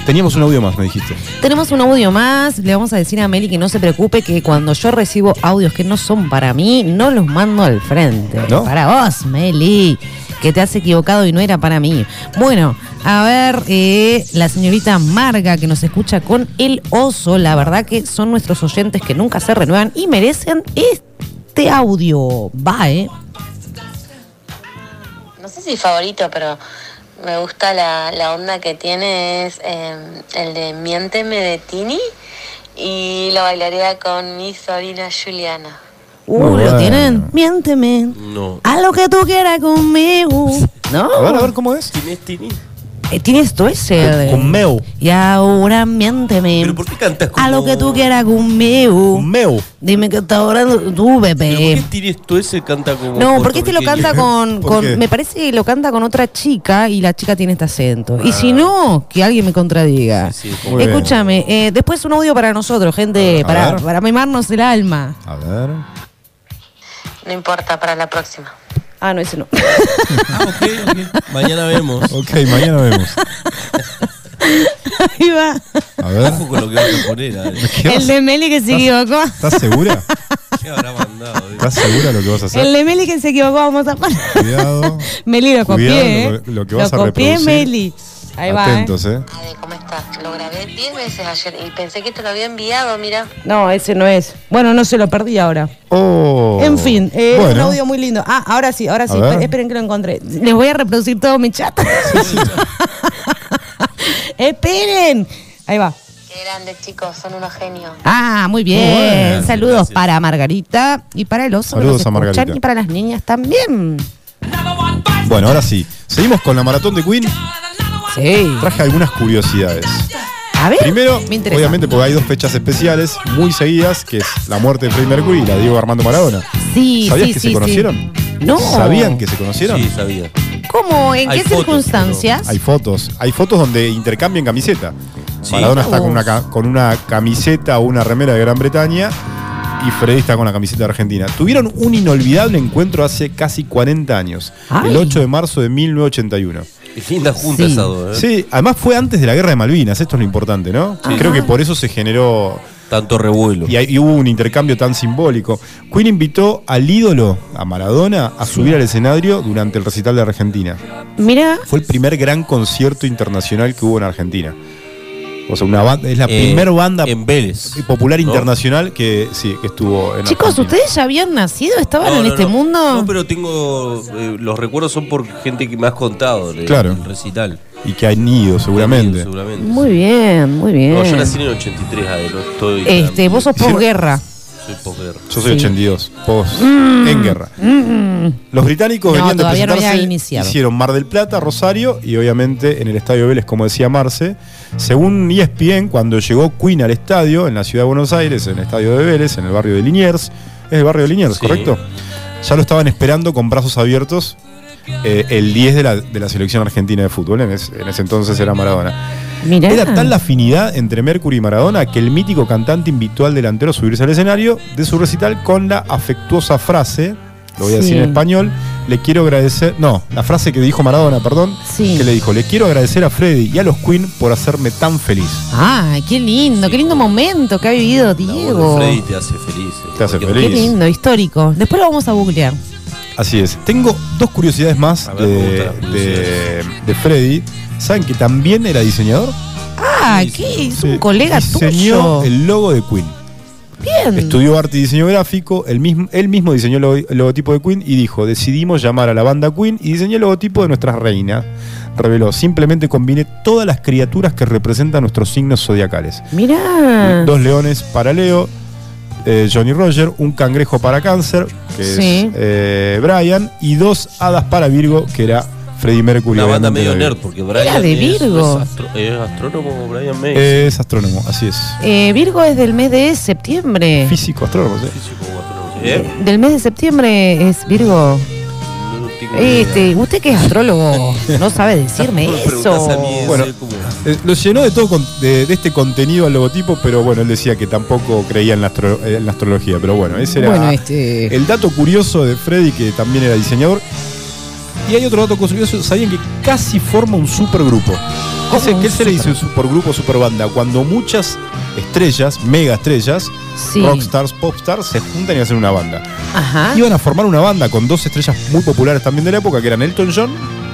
Teníamos un audio más, me dijiste. Tenemos un audio más. Le vamos a decir a Meli que no se preocupe, que cuando yo recibo audios que no son para mí, no los mando al frente. ¿No? Para vos, Meli, que te has equivocado y no era para mí. Bueno, a ver, eh, la señorita Marga que nos escucha con el oso. La verdad que son nuestros oyentes que nunca se renuevan y merecen este audio. Va, ¿eh? no sé si favorito, pero me gusta la, la onda que tiene es eh, el de Miénteme de Tini y lo bailaría con mi sobrina Juliana. Uh, Muy ¿lo bueno. tienen? Miénteme. No. A lo que tú quieras conmigo. ¿No? A ver, a ver cómo es. ¿Quién es Tini? Eh, tiene esto ese. Con Meu. Y ahora miénteme. ¿Pero por qué cantas como... A lo que tú quieras conmigo. Meu. Dime que está orando tú, ¿Pero por qué. Tini esto ese canta como No, porque este lo canta con, ¿Por con- me parece que lo canta con otra chica y la chica tiene este acento. Y Ah. si no, que alguien me contradiga. Sí, sí, Muy bien. Escúchame, eh, después un audio para nosotros, gente, A para, ver. para mimarnos el alma. A ver. No importa, para la próxima. Ah, no, ese no. Ah, ok, ok. Mañana vemos. Ok, mañana vemos. Ahí va. A ver. Ojo con lo que vas a poner. Ale. ¿Qué vas- El de Meli que se equivocó. ¿Estás segura? ¿Qué habrá mandado? eh? ¿Estás segura lo que vas a hacer? El de Meli que se equivocó, vamos a poner. Cuidado. Meli lo copié, Cuidado ¿eh? lo- lo que vas a copié, reproducir. Meli. Ahí va, ¿eh? Atentos, ¿eh? ¿cómo estás? Lo grabé 10 veces ayer y pensé que te lo había enviado, mira. No, ese no es. Bueno, no se lo perdí ahora. Oh. En fin, eh, un Bueno. audio muy lindo. Ah, ahora sí, ahora sí. Esperen, esperen que lo encontré. Les voy a reproducir todo mi chat. esperen. Ahí va. Qué grande, chicos, son unos genios. Ah, muy bien. Muy bien. Saludos Gracias. para Margarita y para el oso. Saludos a Margarita. Y para las niñas también. Bueno, ahora sí. Seguimos con la maratón de Queen. Sí. Traje algunas curiosidades. A ver. Primero, me interesa. obviamente, porque hay dos fechas especiales muy seguidas, que es la muerte de Freddie Mercury y la de Diego Armando Maradona. Sí, ¿Sabías sí, que sí, se conocieron? No. ¿Sabían que se conocieron? Sí, sabía. ¿Cómo? ¿En Hay qué fotos, circunstancias? Hay fotos. Hay fotos donde intercambian camiseta. Sí. Maradona está con una, ca- con una camiseta o una remera de Gran Bretaña y Freddy está con la camiseta de Argentina. Tuvieron un inolvidable encuentro hace casi 40 años, Ay. el 8 de marzo de 1981. Linda junta Sí. esa dos, ¿eh? Sí, además fue antes de la guerra de Malvinas, esto es lo importante, ¿no? Creo que por eso se generó Tanto revuelo. y hubo un intercambio tan simbólico. Queen invitó al ídolo, a Maradona, a subir al escenario durante el recital de Argentina. Mira, Fue el primer gran concierto internacional que hubo en Argentina. O sea, una banda, es la Eh, primera banda en Vélez. popular ¿no? internacional que sí, que estuvo en Chicos, Argentina. ¿ustedes ya habían nacido? ¿Estaban No, en no, este no. mundo? No, pero tengo. eh, los recuerdos son por gente que me has contado del Claro. recital. Y que han ido, seguramente. Seguramente. Muy bien, muy bien. No, yo nací en el 83, Ade, no estoy. Este, vos sos posguerra. Soy posguerra. Yo soy Sí. 82, post, Mm. en guerra. Mm. Los británicos No, venían de todavía no había presentarse, iniciado. hicieron Mar del Plata, Rosario y obviamente en el Estadio Vélez, como decía Marce. Según ESPN, cuando llegó Queen al estadio, en la ciudad de Buenos Aires, en el estadio de Vélez, en el barrio de Liniers, es el barrio de Liniers, Sí. ¿correcto? Ya lo estaban esperando con brazos abiertos eh, el 10 de la, de la selección argentina de fútbol, en, es- en ese entonces era Maradona. Mirá. Era tal la afinidad entre Mercury y Maradona que el mítico cantante invitó al delantero a subirse al escenario de su recital con la afectuosa frase, lo voy a decir en español, le quiero agradecer, no, la frase que dijo Maradona, perdón, Sí. que le dijo, le quiero agradecer a Freddy y a los Queen por hacerme tan feliz. Ay, qué lindo, qué lindo momento que ha vivido La Diego. voz de Freddy te hace feliz. eh. Te hace feliz. Qué lindo, histórico. Después lo vamos a googlear. Así es. Tengo dos curiosidades más ver, de, de, de Freddy. ¿Saben que también era diseñador? Ah, ¿qué? Es un colega diseñó tuyo. el logo de Queen. Bien. Estudió arte y diseño gráfico, él mismo, él mismo diseñó el, logo- el logotipo de Queen y dijo, decidimos llamar a la banda Queen y diseñé el logotipo de nuestras reinas. Reveló, simplemente combiné todas las criaturas que representan nuestros signos zodiacales. Mirá. Dos leones para Leo, eh, Johnny Roger, un cangrejo para Cáncer, que Sí. es eh, Brian, y dos hadas para Virgo, que era Freddie Mercury. Una banda medio nerd, porque Brian Era de es, Virgo. es astro- es astrónomo, Brian May. Es astrónomo, así es. Eh, Virgo es del mes de septiembre. Físico, astrónomo, sí. Físico astrónomo. ¿Eh? Del mes de septiembre es Virgo. Este, usted que es astrólogo, no sabe decirme eso. Bueno, Eh, lo llenó de todo con- de, de este contenido al logotipo, pero bueno, él decía que tampoco creía en la, astro- eh, en la astrología. Pero bueno, ese era Bueno, este. el dato curioso de Freddy, que también era diseñador. Y hay otro dato curioso, sabían que casi forma un supergrupo. ¿Qué se, ¿Cómo qué un se le dice un supergrupo, superbanda? Cuando muchas estrellas, mega estrellas, Sí. rockstars, popstars, se juntan y hacen una banda. Ajá. Iban a formar una banda con dos estrellas muy populares también de la época, que eran Elton John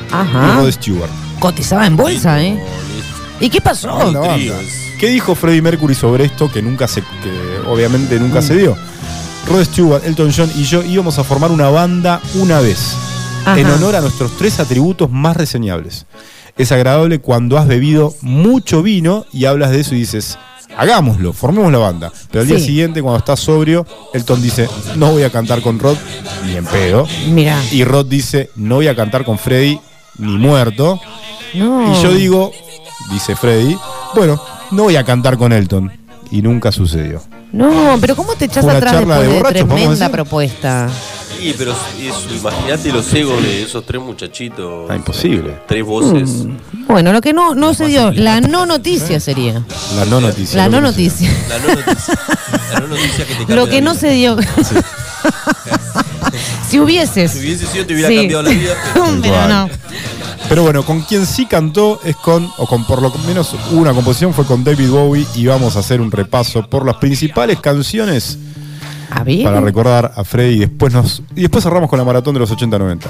y. Rod Stewart. Cotizaba en bolsa, ¿eh? ¿Y qué pasó? ¿Qué dijo Freddie Mercury sobre esto que nunca se, que obviamente nunca se dio? Rod Stewart, Elton John y yo íbamos a formar una banda una vez, Ajá. en honor a nuestros tres atributos más reseñables. Es agradable cuando has bebido mucho vino y hablas de eso y dices, hagámoslo, formemos la banda. Pero al día siguiente, cuando estás sobrio, Elton dice, no voy a cantar con Rod, ni en pedo. Mira. Y Rod dice, no voy a cantar con Freddie, ni muerto. No. Y yo digo, dice Freddy, bueno, no voy a cantar con Elton. Y nunca sucedió. No, pero ¿cómo te echas atrás después de borrachos, tremenda propuesta? Sí, pero imagínate los egos de esos tres muchachitos. Ah, imposible. Tres voces. Mm. Bueno, lo que no, no se dio, la no noticia sería. La no noticia. La no noticia. La no noticia. La no noticia que te Lo que no se dio. si hubieses. Si hubiese sido, te hubiera Sí. cambiado la vida. Pero no. Pero bueno, con quien sí cantó es con, o con por lo menos una composición fue con David Bowie y vamos a hacer un repaso por las principales canciones Ah, bien. para recordar a Freddy y después nos y después cerramos con la maratón de los 80-90.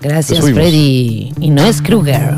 Gracias. Freddy. Y no es Kruger.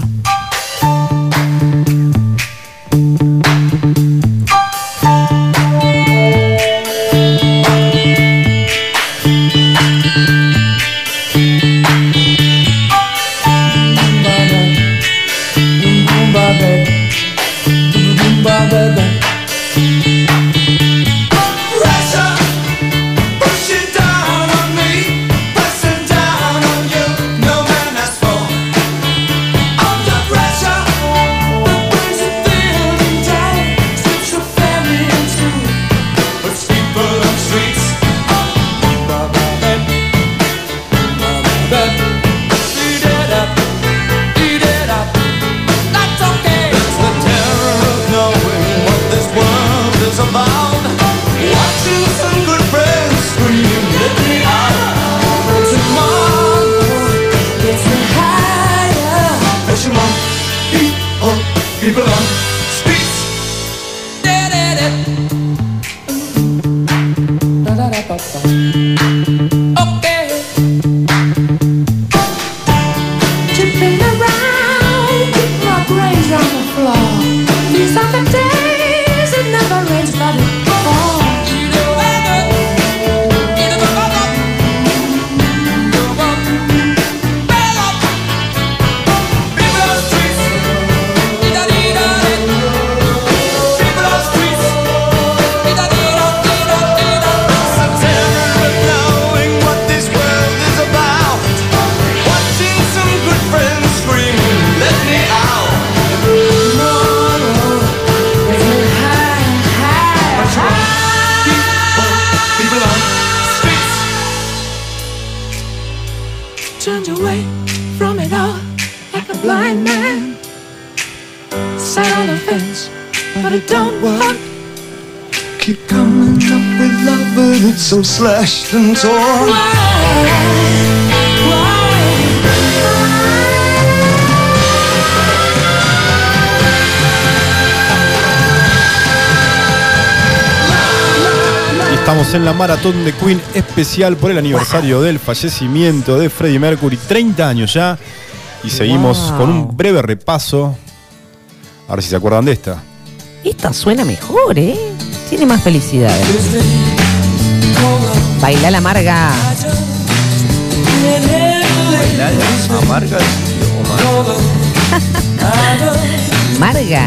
Maratón de Queen especial por el aniversario del fallecimiento de Freddie Mercury, 30 años ya. Y seguimos Wow. con un breve repaso. A ver si se acuerdan de esta. Esta suena mejor, ¿eh? Tiene más felicidad. Baila la amarga. Amarga Marga.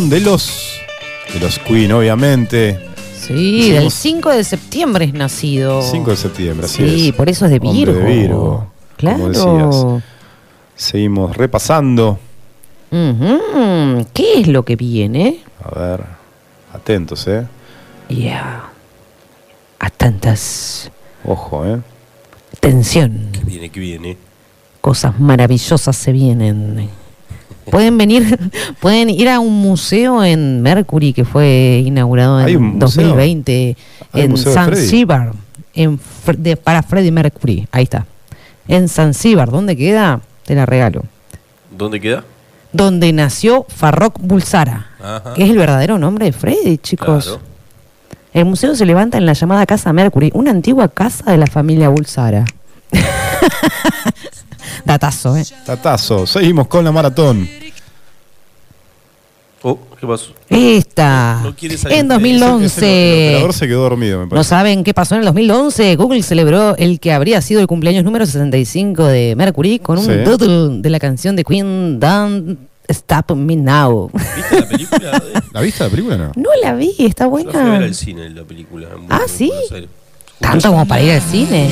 de los. De los Queen, obviamente. Sí, del Seguimos 5 de septiembre es nacido. 5 de septiembre, así Sí, es. por eso es de Hombre Virgo. de Virgo. Claro. Como decías. Seguimos repasando. ¿Qué es lo que viene? A ver. Atentos, ¿eh? Ya. A tantas. Ojo, ¿eh? Tensión. Que viene, que viene. Cosas maravillosas se vienen. Pueden venir, pueden ir a un museo en Mercury que fue inaugurado ¿Hay en un museo? 2020 ¿Hay un en? Zanzíbar, en de- para Freddie Mercury. Ahí está. En Zanzíbar, ¿dónde queda? Te la regalo. ¿Dónde queda? Donde nació Farrokh Bulsara, Ajá. que es el verdadero nombre de Freddie, chicos. Claro. El museo se levanta en la llamada Casa Mercury, una antigua casa de la familia Bulsara. Datazo, ¿eh? Tatazo. Seguimos con la maratón. Oh, ¿qué pasó? Esta. No quiere salir. En El 2011. operador se quedó dormido, me ¿No parece. saben qué pasó en el 2011? Google celebró el que habría sido el cumpleaños número 65 de Mercury con un Sí. doodle de la canción de Queen, Don't Stop Me Now. ¿Viste la película? ¿La viste la película no? No la vi, está Yo fui a ver buena. al cine la película. en Ah, ¿sí? Aires. Tanto como para ir al cine.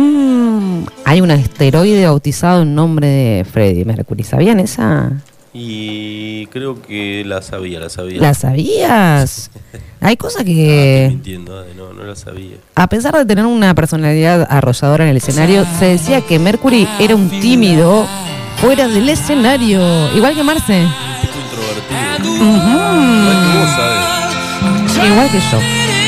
Mm, hay un asteroide bautizado en nombre de Freddie Mercury. ¿Sabían esa? Y creo que la sabía, la sabía. ¿La sabías? Hay cosas que, mintiendo, Ade, no, no la sabía. a pesar de tener una personalidad arrolladora en el escenario, se decía que Mercury era un tímido fuera del escenario. Igual que Marce. Tipo introvertido. Que vos, Ade. Igual que yo.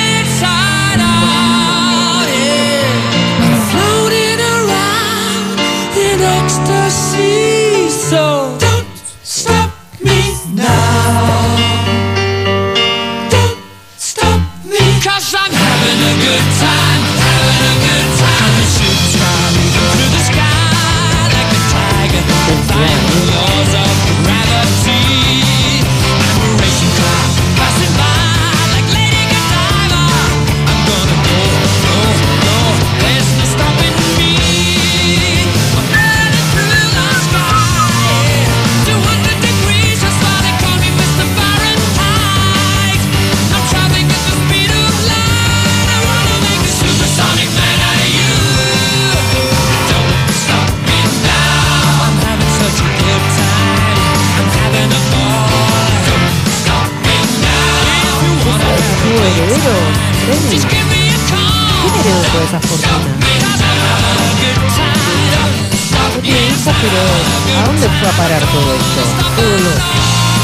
¿A dónde fue a parar todo esto? Todo lo,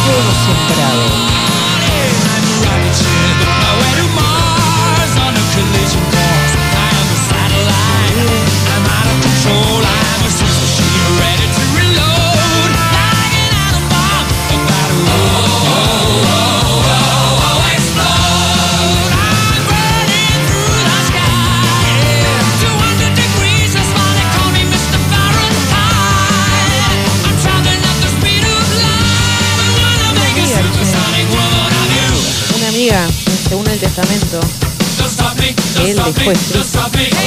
todo lo sembrado.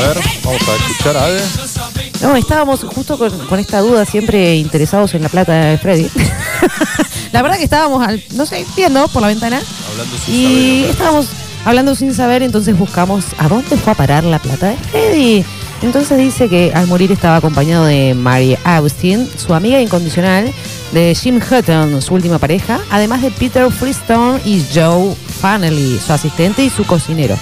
A ver, vamos a escuchar a Ade. No, estábamos justo con, con esta duda, siempre interesados en la plata de Freddy. la verdad que estábamos, al- no sé, viendo por la ventana Hablando sin y saber. estábamos hablando sin saber, entonces buscamos a dónde fue a parar la plata de Freddy. Entonces dice que al morir estaba acompañado de Mary Austin, su amiga incondicional, de Jim Hutton, su última pareja, además de Peter Freestone y Joe Fanelly, su asistente y su cocinero.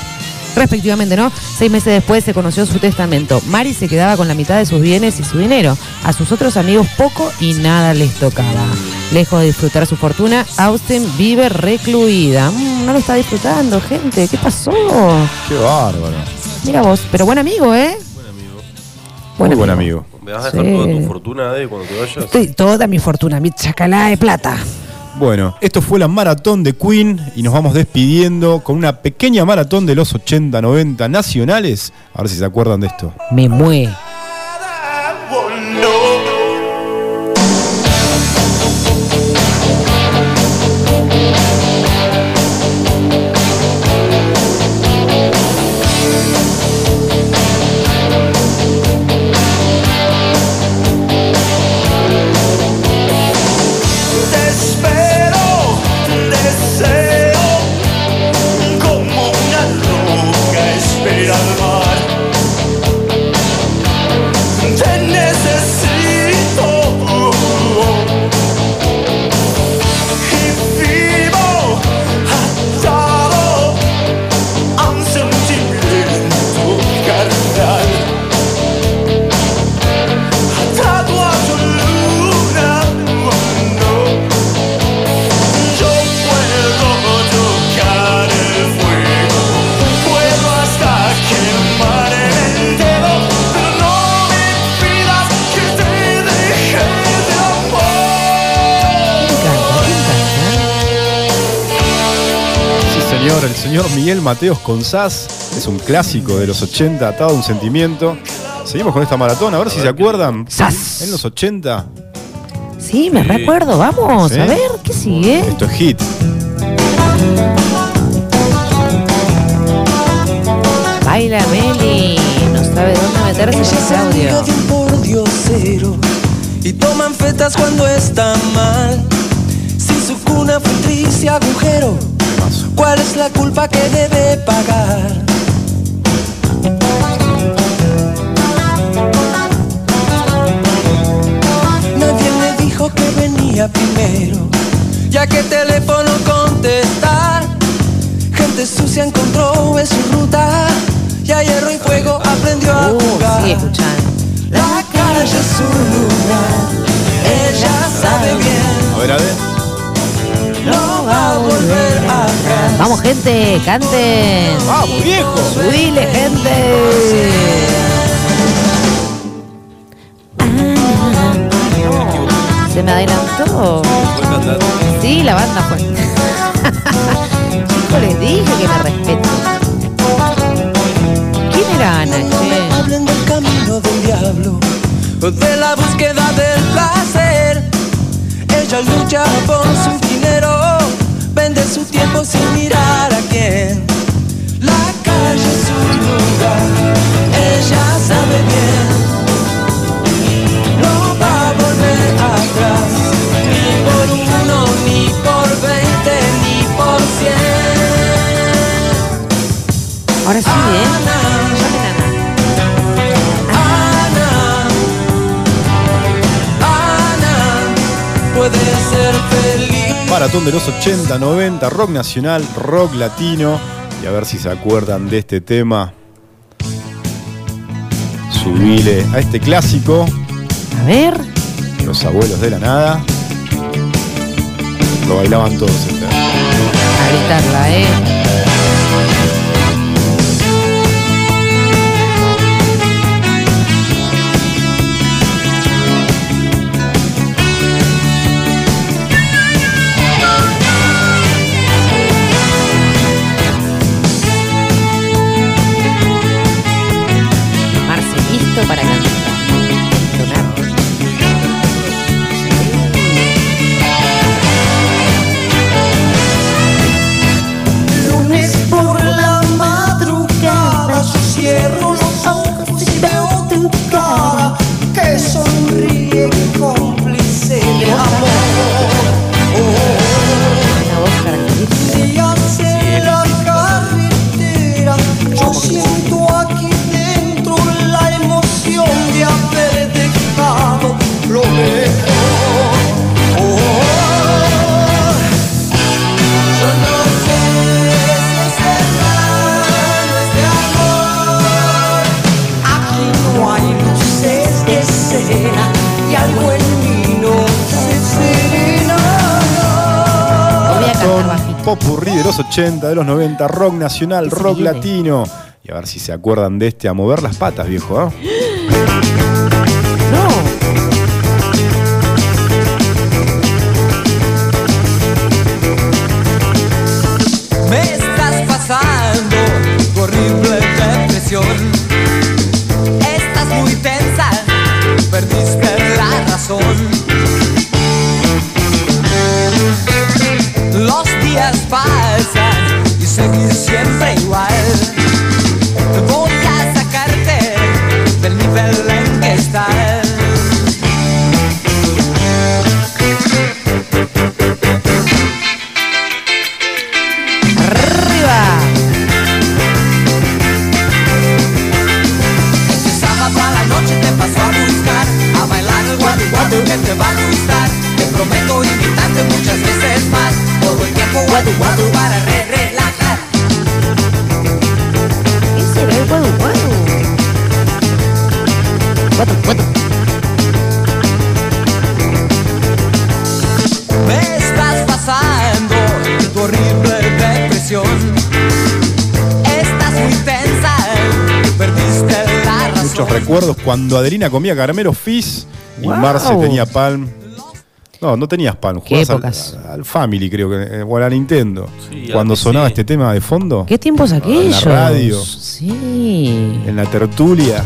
Respectivamente, ¿no? Seis meses después se conoció su testamento. Mary se quedaba con la mitad de sus bienes y su dinero. A sus otros amigos poco y nada les tocaba. Lejos de disfrutar su fortuna, Austin vive recluida. Mm, no lo está disfrutando, gente. ¿Qué pasó? Qué bárbaro. Mira vos, pero buen amigo, ¿eh? Muy buen amigo. ¿Me vas a dejar Sí. toda tu fortuna, Ade, cuando te vayas? Estoy toda mi fortuna, mi chacalá de plata. Bueno, esto fue la maratón de Queen y nos vamos despidiendo con una pequeña maratón de los 80-90 nacionales. A ver si se acuerdan de esto. Me mueve. Mateos Consás es un clásico de los 80, atado a un sentimiento. Seguimos con esta maratón, a ver si se acuerdan. En los 80. Sí, me recuerdo. Vamos, ¿Sí? a ver, ¿qué sigue? Esto es hit. Baila Meli. No sabe dónde meterse en ese audio. de un pordiosero y toman fetas cuando está mal. Si su cuna fue triste agujero, ¿cuál es la culpa que debe pagar? Nadie le dijo que venía primero, ya que teléfono contestar. Gente sucia encontró en su ruta, y a hierro y fuego aprendió a jugar. Sigue escuchando. La calle es su lugar, ella sabe bien, A ver, no va a volver atrás. Vamos, gente, canten. ¡Vamos, viejo! Subile, gente. Ah, Se me adelantó. Sí, la banda fue. Chicos, les dije que me respeten. ¿Quién era Ana, che? Hablen del camino del diablo, de la búsqueda del placer. Ella lucha por su su tiempo sin mirar a quién. La calle es su lugar, ella sabe bien. No va a volver atrás, ni por uno, ni por veinte, ni por cien. Ahora sí, ¿eh? Maratón de los 80, 90, rock nacional, rock latino. Y a ver si se acuerdan de este tema. Subile a este clásico. A ver. Los abuelos de la nada. Lo bailaban todos este. A gritarla, ¿eh? Para cantar. Los 80, de los 90, rock nacional, rock viene? latino. Y a ver si se acuerdan de este a mover las patas, viejo. ¿ah? Me estás pasando tu horrible depresión. Estás muy tensa, perdiste la razón. Siempre recuerdos cuando Adelina comía caramelo Fizz y Wow. Marce tenía Palm. No, no tenías Palm, ¿Qué jugabas al, al Family, creo que, eh, o a la Nintendo. Sí, cuando sonaba sí. este tema de fondo, ¿Qué tiempos en aquellos? la radio, Sí. en la tertulia.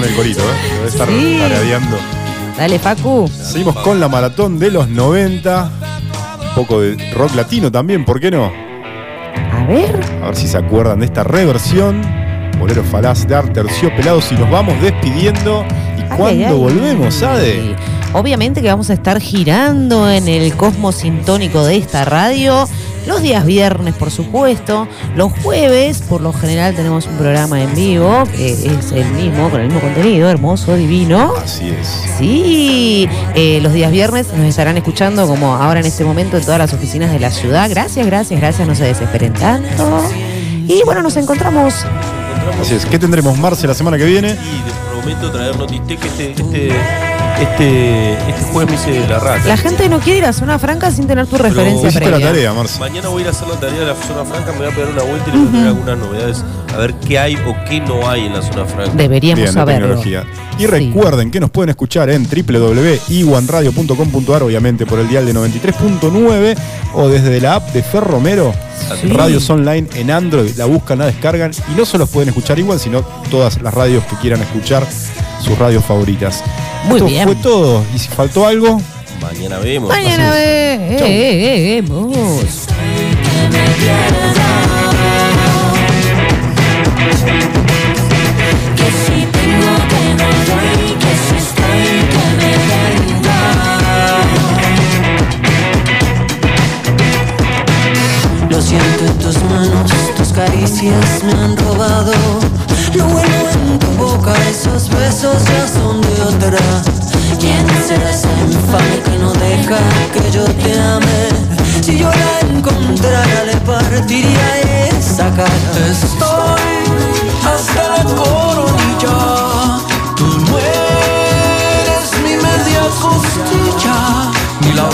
Con el corito, ¿eh? Debe estar Sí. tarareando. Dale, Facu. Seguimos con la maratón de los 90. Un poco de rock latino también, ¿por qué no? A ver. A ver si se acuerdan de esta reversión. Bolero falaz de Terciopelados y nos vamos despidiendo. ¿Y Ay, cuándo ay, ay. volvemos, Ade? Obviamente que vamos a estar girando en el cosmos sintónico de esta radio. Los días viernes, por supuesto. Los jueves, por lo general, tenemos un programa en vivo, que es el mismo, con el mismo contenido, hermoso, divino. Así es. Sí, eh, los días viernes nos estarán escuchando como ahora en este momento en todas las oficinas de la ciudad. Gracias, gracias, gracias, no se desesperen tanto. Y bueno, nos encontramos. Así es. ¿Qué tendremos, Marce, la semana que viene? Prometo traer Notitec que este, este, este, este jueves me hice la rata. La gente no quiere ir a zona franca sin tener tu referencia hiciste la previa. tarea, Marce. Mañana voy a ir a hacer la tarea de la zona franca, me voy a pegar una vuelta y les voy a traer algunas novedades. A ver qué hay o qué no hay en la zona franca. Deberíamos Bien, saberlo. tecnología. Y recuerden que nos pueden escuchar en www.iwanradio.com.ar, obviamente por el dial de 93.9 o desde la app de Ferromero. Sí. Radios online en Android, la buscan, la descargan y no solo pueden escuchar igual, sino todas las radios que quieran escuchar, sus radios favoritas. Muy Esto bien. fue todo. Y si faltó algo, Mañana vemos. Mañana es. ve- vemos. caricias me han robado. Lo bueno en tu boca, esos besos ya son de otra. ¿Quién será ese infame que no deja que yo te ame? Si yo la encontrara le partiría esa cara. Estoy hasta la coronilla. Tú no eres mi media costilla Ni la